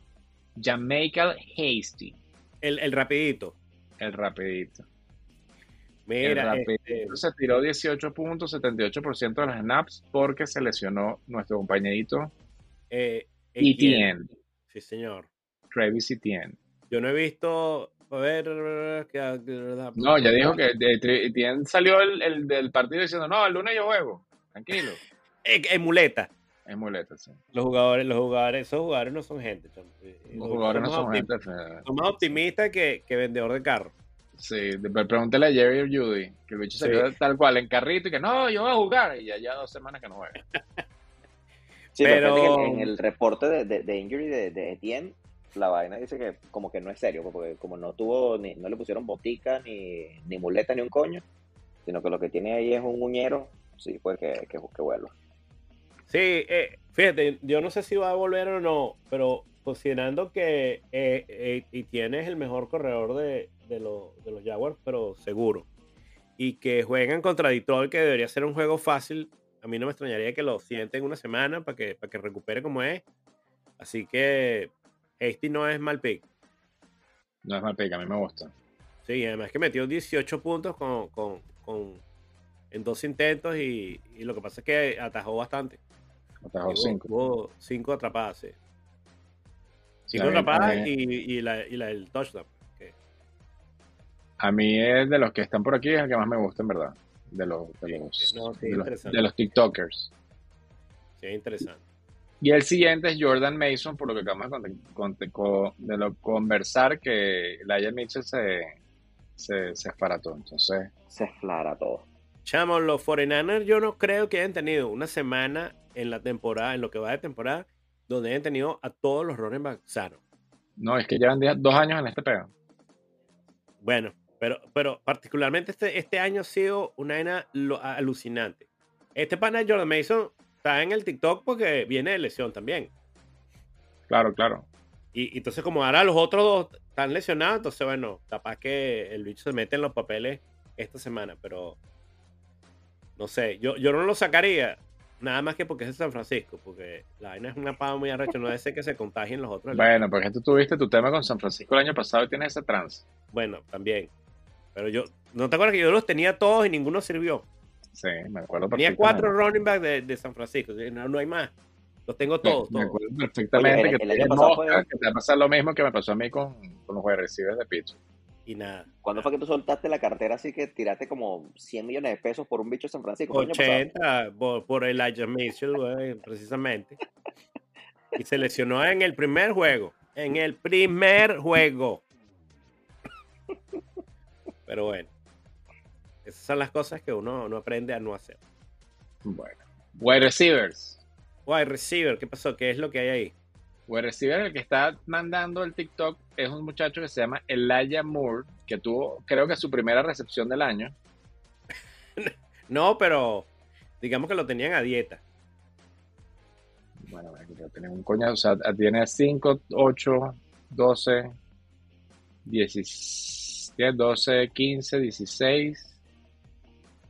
Jamaica Hasty, El, el rapidito. el rapidito. Mira, el este, se tiró 18 puntos, 78% de los snaps porque se lesionó nuestro compañerito eh, Etienne, Sí, señor. Travis Etienne. Yo no he visto. A ver. No, ya dijo que Etienne salió el, el del partido diciendo, no, el lunes yo juego, tranquilo. En muleta. Es muleta, sí. Los jugadores, los jugadores, esos jugadores no son gente. Los jugadores no son gente. Son más optimistas que, que vendedor de carro. Sí, pregúntale a Jerry o Judy, que el bicho se Sí. quedó tal cual en carrito y que no, yo voy a jugar. Y ya, ya dos semanas que no juega. Sí, pero, que en el reporte de, de, de injury de, de Etienne, la vaina dice que como que no es serio, porque como no tuvo, ni, no le pusieron botica, ni, ni muleta, ni un coño, sino que lo que tiene ahí es un muñero, sí, pues que, que, que vuelva. Sí, eh, fíjate, yo no sé si va a volver o no, pero considerando que eh, eh, Etienne es el mejor corredor de, de, los- de los Jaguars, pero seguro, y que juegan contra Detroit, que debería ser un juego fácil, a mí no me extrañaría que lo sienten una semana para que, para que recupere como es. Así que Hasty no es mal pick. No es mal pick, a mí me gusta. Sí, además que metió 18 puntos con, con- con- en dos intentos y, y lo que pasa es que atajó bastante. Atajó Tuvo- cinco. tuvo cinco atrapadas, sí. Cinco atrapadas y, y la, y la del touchdown. A mí es de los que están por aquí, es el que más me gusta, en verdad. De los, de los, No, sí, de los, interesante. de los TikTokers. sí, es interesante. Y el siguiente es Jordan Mason, por lo que acabamos de, con- con- con- de lo conversar, que Laia Mitchell se, se, se esparató. Entonces, Se flara todo. Chamo, los 49ers yo no creo que hayan tenido una semana en la temporada, en lo que va de temporada, donde hayan tenido a todos los running backs sanos. no, es que llevan dos años en este pego. Bueno, pero, pero particularmente este, este año ha sido una vaina alucinante. Este pana Jordan Mason está en el TikTok porque viene de lesión también. Claro, claro. Y, y entonces, como ahora los otros dos están lesionados, entonces, bueno, capaz que el bicho se mete en los papeles esta semana, pero no sé, yo, yo no lo sacaría, nada más que porque es de San Francisco, porque la vaina es una pava muy arrecha, no es que se contagien los otros. Bueno, porque tú tuviste tu tema con San Francisco el año pasado y tienes ese trance. Bueno, también. Pero yo, ¿no te acuerdas que yo los tenía todos y ninguno sirvió? Sí, me acuerdo Tenía cuatro running backs de, de San Francisco, no, no hay más. Los tengo todos, Me, me todos. acuerdo perfectamente Oye, el- que, el mosca, fue- que te va a pasar lo mismo que me pasó a mí con, con los receivers de Pittsburgh. Y nada. ¿Cuándo fue que tú soltaste la cartera así que tiraste como 100 millones de pesos por un bicho de San Francisco? ¿Fue el año pasado? 80 por, por Elijah Mitchell, precisamente. Y se lesionó en el primer juego. En el primer juego. Pero bueno. Esas son las cosas que uno no aprende a no hacer. Bueno. Wide receivers. Wide receiver, ¿qué pasó? ¿Qué es lo que hay ahí? Wide receiver, el que está mandando el TikTok es un muchacho que se llama Elijah Moore, que tuvo, creo que su primera recepción del año. No, pero digamos que lo tenían a dieta. Bueno, ya tiene un coñazo, o sea, tiene 5, 8, 12, 10, 12, 15, 16,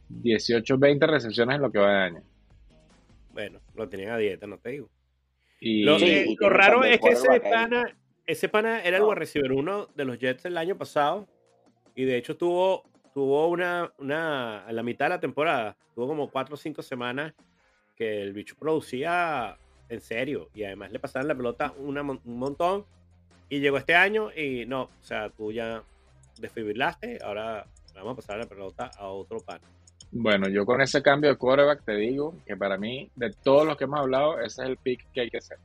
18, 20 recepciones en lo que va de año. Bueno, lo tenían a dieta, no te digo. Y Lo, Sí, eh, y lo tiene raro es que ese pana, ese pana era el No. wide receiver uno de los Jets el año pasado y de hecho tuvo, tuvo una, una, a la mitad de la temporada, tuvo como cuatro o cinco semanas que el bicho producía en serio y además le pasaban la pelota una un montón y llegó este año y no, o sea, tú ya desfibrilaste, ahora vamos a pasar la pelota a otro pana. bueno, yo con ese cambio de quarterback te digo que para mí, de todos los que hemos hablado, ese es el pick que hay que hacer.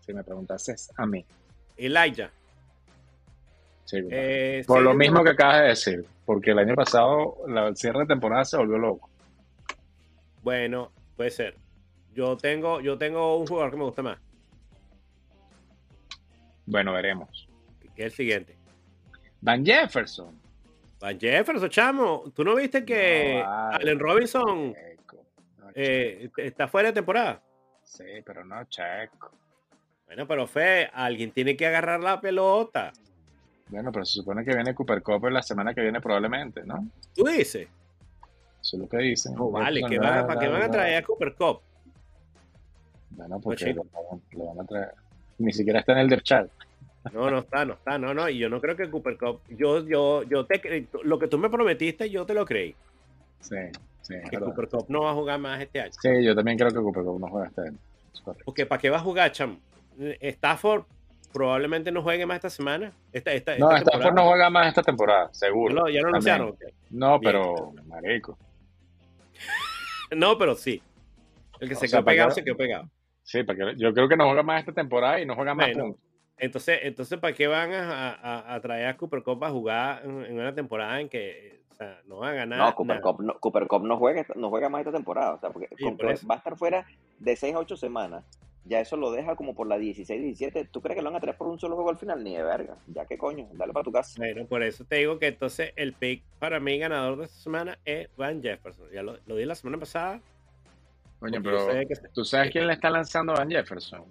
Si me preguntases a mí. Elijah. Sí, eh, Por sí, lo no- mismo que acabas de decir, porque el año pasado, la el cierre de temporada se volvió loco. Bueno, puede ser. Yo tengo, yo tengo un jugador que me gusta más, Bueno, veremos. que es el siguiente. Van Jefferson. Van Jefferson, chamo. ¿Tú no viste que No, vale. Allen Robinson. No, eh, está fuera de temporada? Sí, pero no Checo. Bueno, pero Fe, alguien tiene que agarrar la pelota. Bueno, pero se supone que viene Cooper Cup la semana que viene probablemente, ¿no? ¿Tú dices? Eso es lo que dicen. No, vale, que van, no, ¿para qué van a traer a Cooper Cup? Bueno, porque lo, lo van a traer. Ni siquiera está en el depth chart. No, no está, no está, no, no. Y yo no creo que Cooper Cup. Yo, yo, yo te lo que tú me prometiste, yo te lo creí. Sí, sí, Que verdad. Cooper Cup no va a jugar más este año. Sí, yo también creo que Cooper Cup no juega este año. Porque ¿para qué va a jugar, cham? Stafford probablemente no juegue más esta semana. Esta, esta, No, esta Stafford no juega más esta temporada, seguro. lo, ya lo También. anunciaron. No, Bien. pero, marico. No, pero sí. El que O se sea, quedó ¿para pegado, se quedó pegado. Sí, porque yo creo que no juega más esta temporada y no juega más Bueno, puntos. Entonces, entonces ¿para qué van a, a- a traer a Cooper Cup a jugar en, en una temporada en que o sea, no van a ganar? No, Cooper nada? Cup no, Cooper Cup no juega, no juega más esta temporada. O sea, porque Sí, por va a estar fuera de 6 a 8 semanas. Ya eso lo deja como por la 16, 17. ¿Tú crees que lo van a traer por un solo juego al final? Ni de verga. Ya que coño, dale para tu casa. Bueno, por eso te digo que entonces el pick para mí ganador de esta semana es Van Jefferson. Ya lo, lo di la semana pasada. Coño, pero que- ¿tú sabes quién le está lanzando a Van Jefferson?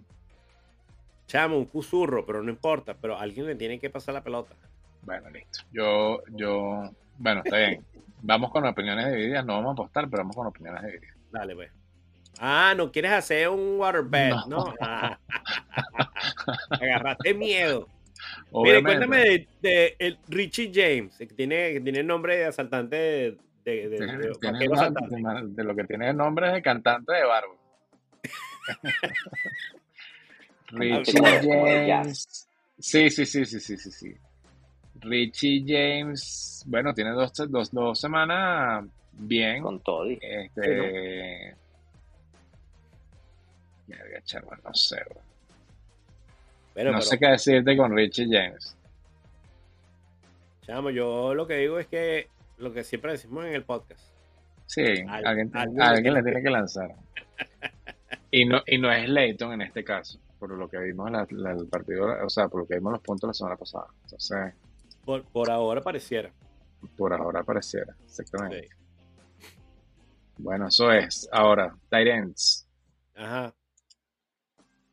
Chamo, un cusurro, pero no importa. Pero alguien le tiene que pasar la pelota. Bueno, listo. Yo, yo, bueno, está bien. Vamos con opiniones divididas, no vamos a apostar, pero vamos con opiniones divididas. Dale, pues. Ah, ¿no quieres hacer un waterbed? No. No. Ah. Agarraste miedo. Mire, cuéntame de, de el Richie James, que tiene, que tiene el nombre de asaltante de, de, de- de- Tiene- de asaltante. de, de lo que tiene el nombre es de cantante de barba. Richie James. Sí, sí, sí, sí, sí, sí, sí. Richie James, bueno, tiene dos, dos, dos semanas bien. Con Toddy. Este. Verga, chaval, no sé, bro. Bueno, no pero, sé qué decirte con Richie James. chamo, yo lo que digo es que lo que siempre decimos en el podcast. Sí, Al- alguien, alguien le tiene que lanzar. Y no, y no es Leighton en este caso, por lo que vimos la- la- el partido, o sea, por lo que vimos los puntos la semana pasada. Entonces, Por, por ahora pareciera. por ahora pareciera, exactamente. Sí. Bueno, eso es. Ahora, Tyrants. Ajá.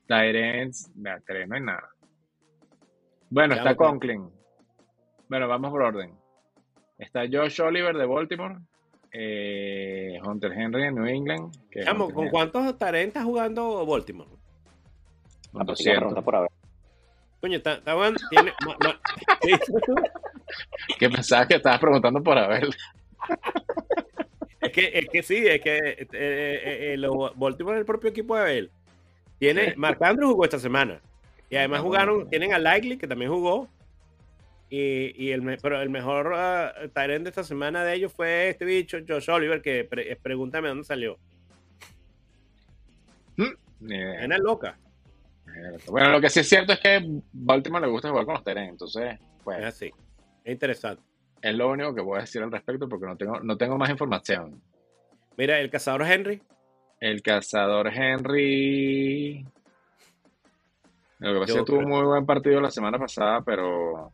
Tyrants, vea, tres, no hay nada. Bueno, Ya, está. Conklin. Bueno, vamos por orden. Está Josh Oliver de Baltimore. eh, Hunter Henry de New England. Que Chamo, ¿con Henry- cuántos está jugando Baltimore? Ah, 200. pregunta por haber. Coño. Tiene, ma- ma-. Que pensabas que estabas preguntando por Abel. Es que, es que sí, es que eh, eh, eh, los Baltimore es el propio equipo de él. Tiene, Andrews jugó esta semana. Y además Ah, jugaron, tienen a Likely, que también jugó. Y, y el, pero el mejor uh, de esta semana de ellos fue este bicho, Josh Oliver, que pre- eh, pregúntame dónde salió. Ni idea. Bueno, lo que sí es cierto es que Baltimore le gusta jugar con los Tyrants. Entonces, Es pues, así. Es interesante. es lo único que voy a decir al respecto porque no tengo, no tengo más información. Mira, el cazador Henry. El cazador Henry. Lo que pasa es que tuvo un muy buen partido la semana pasada, pero,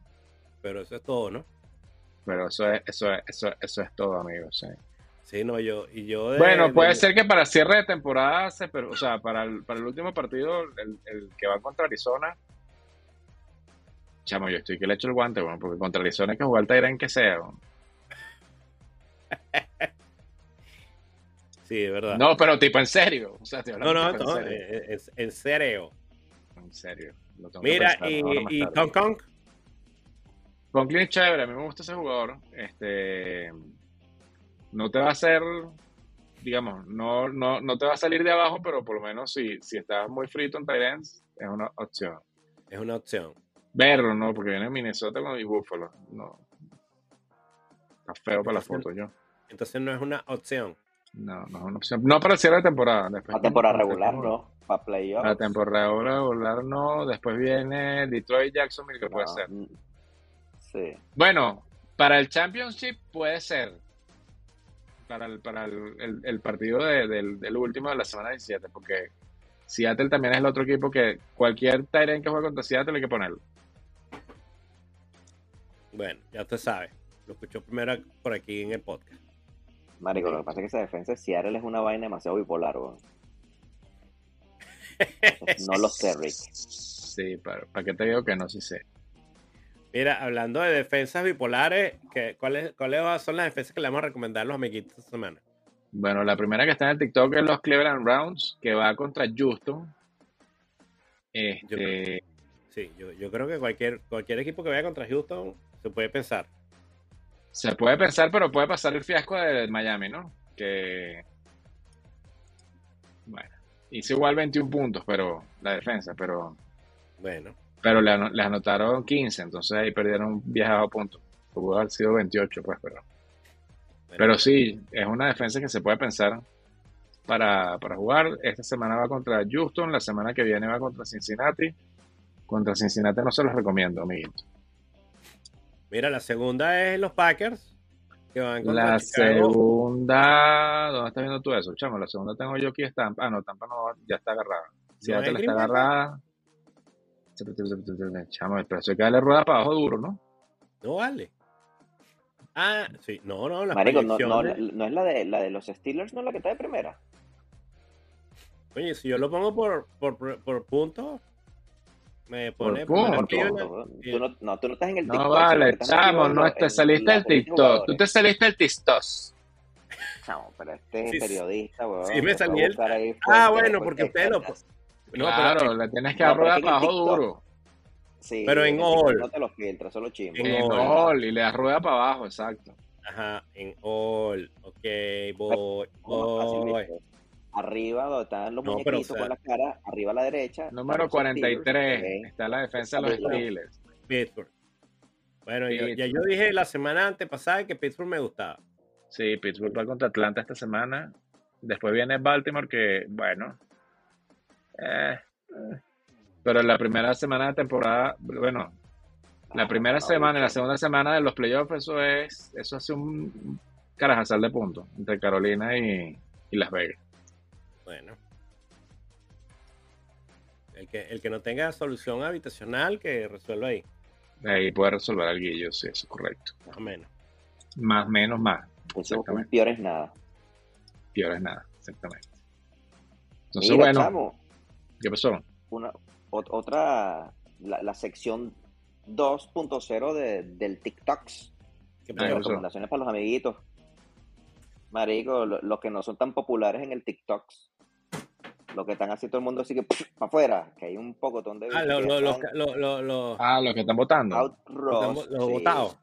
Pero eso es todo, ¿no? pero eso es, eso es, eso, es- eso es todo, amigos. sí. Sí, no, yo. Y yo de- Bueno, puede de- ser que para cierre de temporada, se, pero, o sea, para el, para el último partido, el, el que va contra Arizona. Chamo, yo estoy que le echo el guante, bueno, porque contra Arizona hay que jugar Tyrant que sea. bueno. Sí, de verdad. No, pero tipo en serio. O sea, estoy no, no, no, en serio. eh, eh, en serio. En serio. lo tengo que Mira, pensar, y, y tarde. Kong Kong. Conklin es chévere, a mí me gusta ese jugador. Este, no te va a hacer, digamos, no, no, no te va a salir de abajo, pero por lo menos si, si estás muy frito en Tyrants, es una opción. Es una opción. Verlo, ¿no? Porque viene Minnesota con el Buffalo. No. Está feo para la foto, yo. Entonces no es una opción. No, no es una opción. No para el cierre de temporada. Después, A temporada regular, no. Para playoffs. La temporada regular no. Después viene Detroit Jacksonville, que puede ser. Mm, Sí. Bueno, para el Championship puede ser. Para el, para el, el- el partido de- del, del último de la semana 17, porque Seattle también es el otro equipo que cualquier Tyrant que juegue contra Seattle hay que ponerlo. Bueno, ya usted sabe. Lo escuchó primero por aquí en el podcast. Marico, lo que pasa es que esa defensa de Seattle es una vaina demasiado bipolar. No lo sé, Rick. Sí, para, ¿para qué te digo que no? Sí sé. Mira, hablando de defensas bipolares, ¿qué- ¿cuáles, ¿cuáles son las defensas que le vamos a recomendar a los amiguitos esta semana? Bueno, la primera que está en el TikTok es los Cleveland Browns, que va contra Houston. Este, Sí, yo, yo creo que cualquier, cualquier equipo que vaya contra Houston se puede pensar. se puede pensar, pero puede pasar el fiasco de Miami, ¿no? Que, bueno, hizo igual 21 puntos, pero la defensa, pero, Bueno, pero le, ano- le anotaron 15, entonces ahí perdieron 10 a puntos. Pudo haber sido 28, pues, pero, bueno. pero sí, es una defensa que se puede pensar para, para jugar. Esta semana va contra Houston, la semana que viene va contra Cincinnati. Contra Cincinnati no se los recomiendo, amiguito. Mira, la segunda es los Packers, que van contra La Chicago. segunda, ¿dónde estás viendo tú eso, chamo? La segunda tengo yo aquí, Tampa. Ah, no, Tampa no, ya está agarrada. Seattle es está agarrada. Chamo, pero eso hay que darle rueda para abajo duro, ¿no? No vale. Ah, sí, no, no, las Marico, no, no, no es la de, la de los Steelers, no es la que está de primera. Oye, si yo lo pongo por, por, por puntos, me pone Por primero puntos. Cleveland. Tú, Sí. no, no, tú no estás en el No TikTok. vale, estás metido chamo, no te saliste la del TikTok. Tú te saliste del TikTok. Chamo, pero este Sí, es periodista, weón. sí me salí el- Ah, bueno, porque ustedes lo-. No, claro, pero, le tienes que no, dar abajo duro. Sí, Pero en all. No te lo filtra, solo chimbo. En En all. all, y le das rueda para abajo, exacto. ajá, en all. Ok, voy, voy. Arriba, donde están los No, pero, muñequitos o sea- con la cara, arriba a la derecha. Número están los 43, Steelers, está la defensa de los Steelers. Pittsburgh. Bueno, yo- ya Pittsburgh. yo dije la semana antepasada que Pittsburgh me gustaba. Sí, Pittsburgh va contra Atlanta esta semana. Después viene Baltimore, que, bueno. Eh, eh. Pero la primera semana de temporada, bueno, la Ah, primera no, semana y la segunda semana de los playoffs, eso es, eso hace un carajazal de puntos entre Carolina y, y Las Vegas. Bueno. El que, el que no tenga solución habitacional, que resuelva ahí, Ahí puede resolver el guillo, sí, eso es correcto. más o menos. Más, menos, más. Exactamente. peor es nada. Peor es nada, exactamente. Entonces, Mira, bueno, chamo, ¿qué pasó? una, ot- otra, la, la sección 2.0 de, del TikToks. ¿Qué Ah, pasó? ¿qué pasó? Recomendaciones para los amiguitos. Marico, lo- los que no son tan populares en el TikToks. Lo que están así todo el mundo así que para afuera, que hay un pocotón de Ah, lo- lo- los están lo- lo- lo- Ah, los que están votando. out los sí, votados.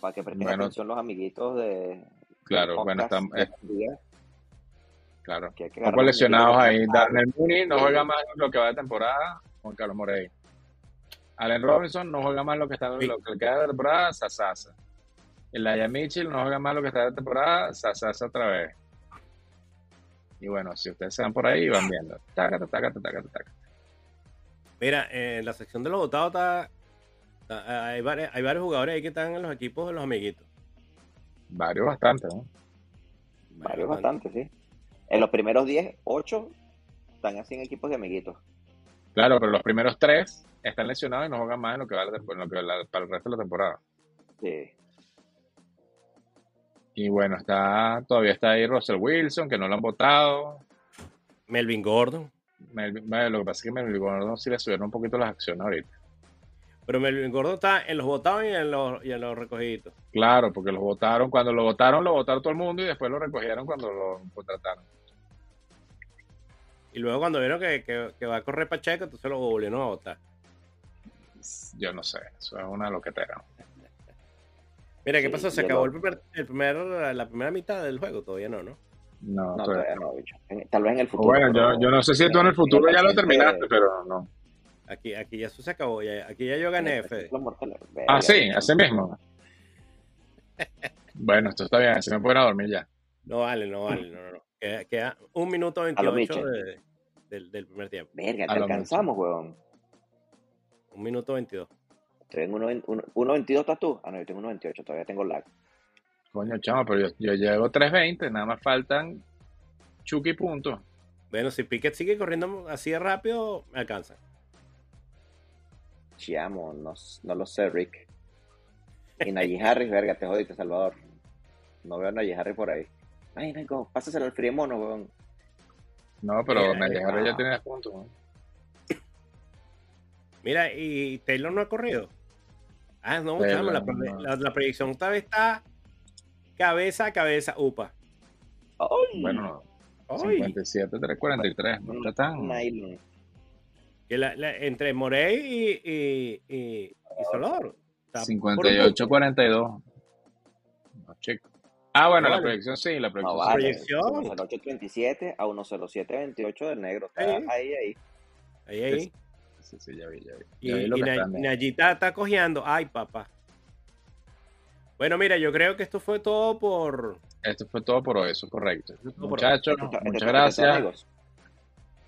Para que presten Bueno. atención los amiguitos de Claro, del bueno, están, de eh, días, claro. que los lesionados ahí. están Darnell Mooney no juega más lo que va de temporada. Juan Carlos Morey. Allen Robinson no juega más lo que está lo que queda de temporada. Sasasa. Elijah Mitchell no juega más lo que está de temporada. Sasasa otra vez. Y bueno, si ustedes se van por ahí, van viendo. Tácata, tácata, tácata, tácata. Mira, en la sección de los votados está, está- hay, varios, hay varios jugadores ahí que están en los equipos de los amiguitos. Varios bastante, ¿no? Varios bastante, sí. En los primeros 10, 8 están así en equipos de amiguitos. Claro, pero los primeros tres están lesionados y no juegan más en lo que va, de- en lo que va la- para el resto de la temporada. Sí. Y bueno, está todavía está ahí Russell Wilson, que no lo han votado. Melvin Gordon. Melvin- bueno, lo que pasa es que Melvin Gordon sí le subieron un poquito las acciones ahorita. Pero Melvin Gordon está en los votados y en los, y en los recogiditos. Claro, porque lo votaron, cuando lo votaron, lo votaron todo el mundo y después lo recogieron cuando lo contrataron. Y luego cuando vieron que, que- que va a correr Pacheco, entonces lo volvieron a votar. Yo no sé, eso es una loquetera. Mira, ¿qué Sí, pasó? Se acabó lo- el primer, el primer, la primera mitad del juego, todavía no, ¿no? No, No, todavía todavía no. bicho. Tal vez en el futuro. bueno, yo, yo no sé si tú en el futuro ya lo terminaste, pero no. Aquí, aquí ya eso se acabó, ya- aquí ya yo gané, Fede. Ah, sí, así mismo. Bueno, esto está bien, así me pueden a dormir ya. No vale, no vale, no, no, no. Queda, queda un minuto lo 28 Miche. de- del, del primer tiempo. Verga, te alcanzamos, weón. Un minuto 22. Estoy en 1.22 estás tú. Ah, no, yo tengo 1.28, todavía tengo lag. Coño, chamo, pero yo, yo llevo 3.20, nada más faltan chuki puntos. Bueno, si Piquet sigue corriendo así de rápido, me alcanza. Chiamo, no, no lo sé, Rick. Y Najee Harris, verga, te jodiste, Salvador. No veo a Najee Harris por ahí. Ay, Nico, pásaselo al frío mono, weón. No, pero Mira, me dejaron ya tiene puntos. ¿no? Mira, y Taylor no ha corrido. Ah, no, chamo, la, no. la- la proyección esta vez está cabeza a cabeza, upa. ¡Ay! Bueno, Ay, 57, 343, no está tan... Nylon. que la- la- entre Morey y, y, y, y Solor. está por 58, 42. No, chico. Ah, bueno, la proyección sí, la No proyección vale. proyección. 108.37 a 107.28 del negro. Está ahí, ahí. Ahí, ahí. sí. Sí, sí, ya vi, ya vi. Y, vi y Na-. Nayita está cojeando. Ay, papá. Bueno, mira, yo creo que esto fue todo por. Esto fue todo por hoy, eso es correcto. Muchachos, muchas este gracias. amigos.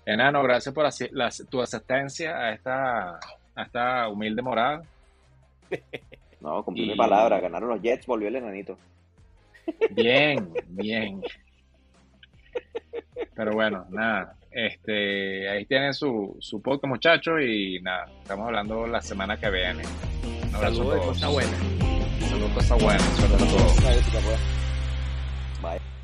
Enano, gracias por asi- la- tu asistencia a esta, a esta humilde morada. No, cumplí Y- mi palabra. Ganaron los Jets, volvió el enanito. Bien, bien. Pero bueno, nada. Este, ahí tienen su, su podcast, muchachos, y nada, estamos hablando la semana que viene. Un abrazo Saludos a todos. cosa buena. Saludos, cosa buena. Suerte a todos. Bye.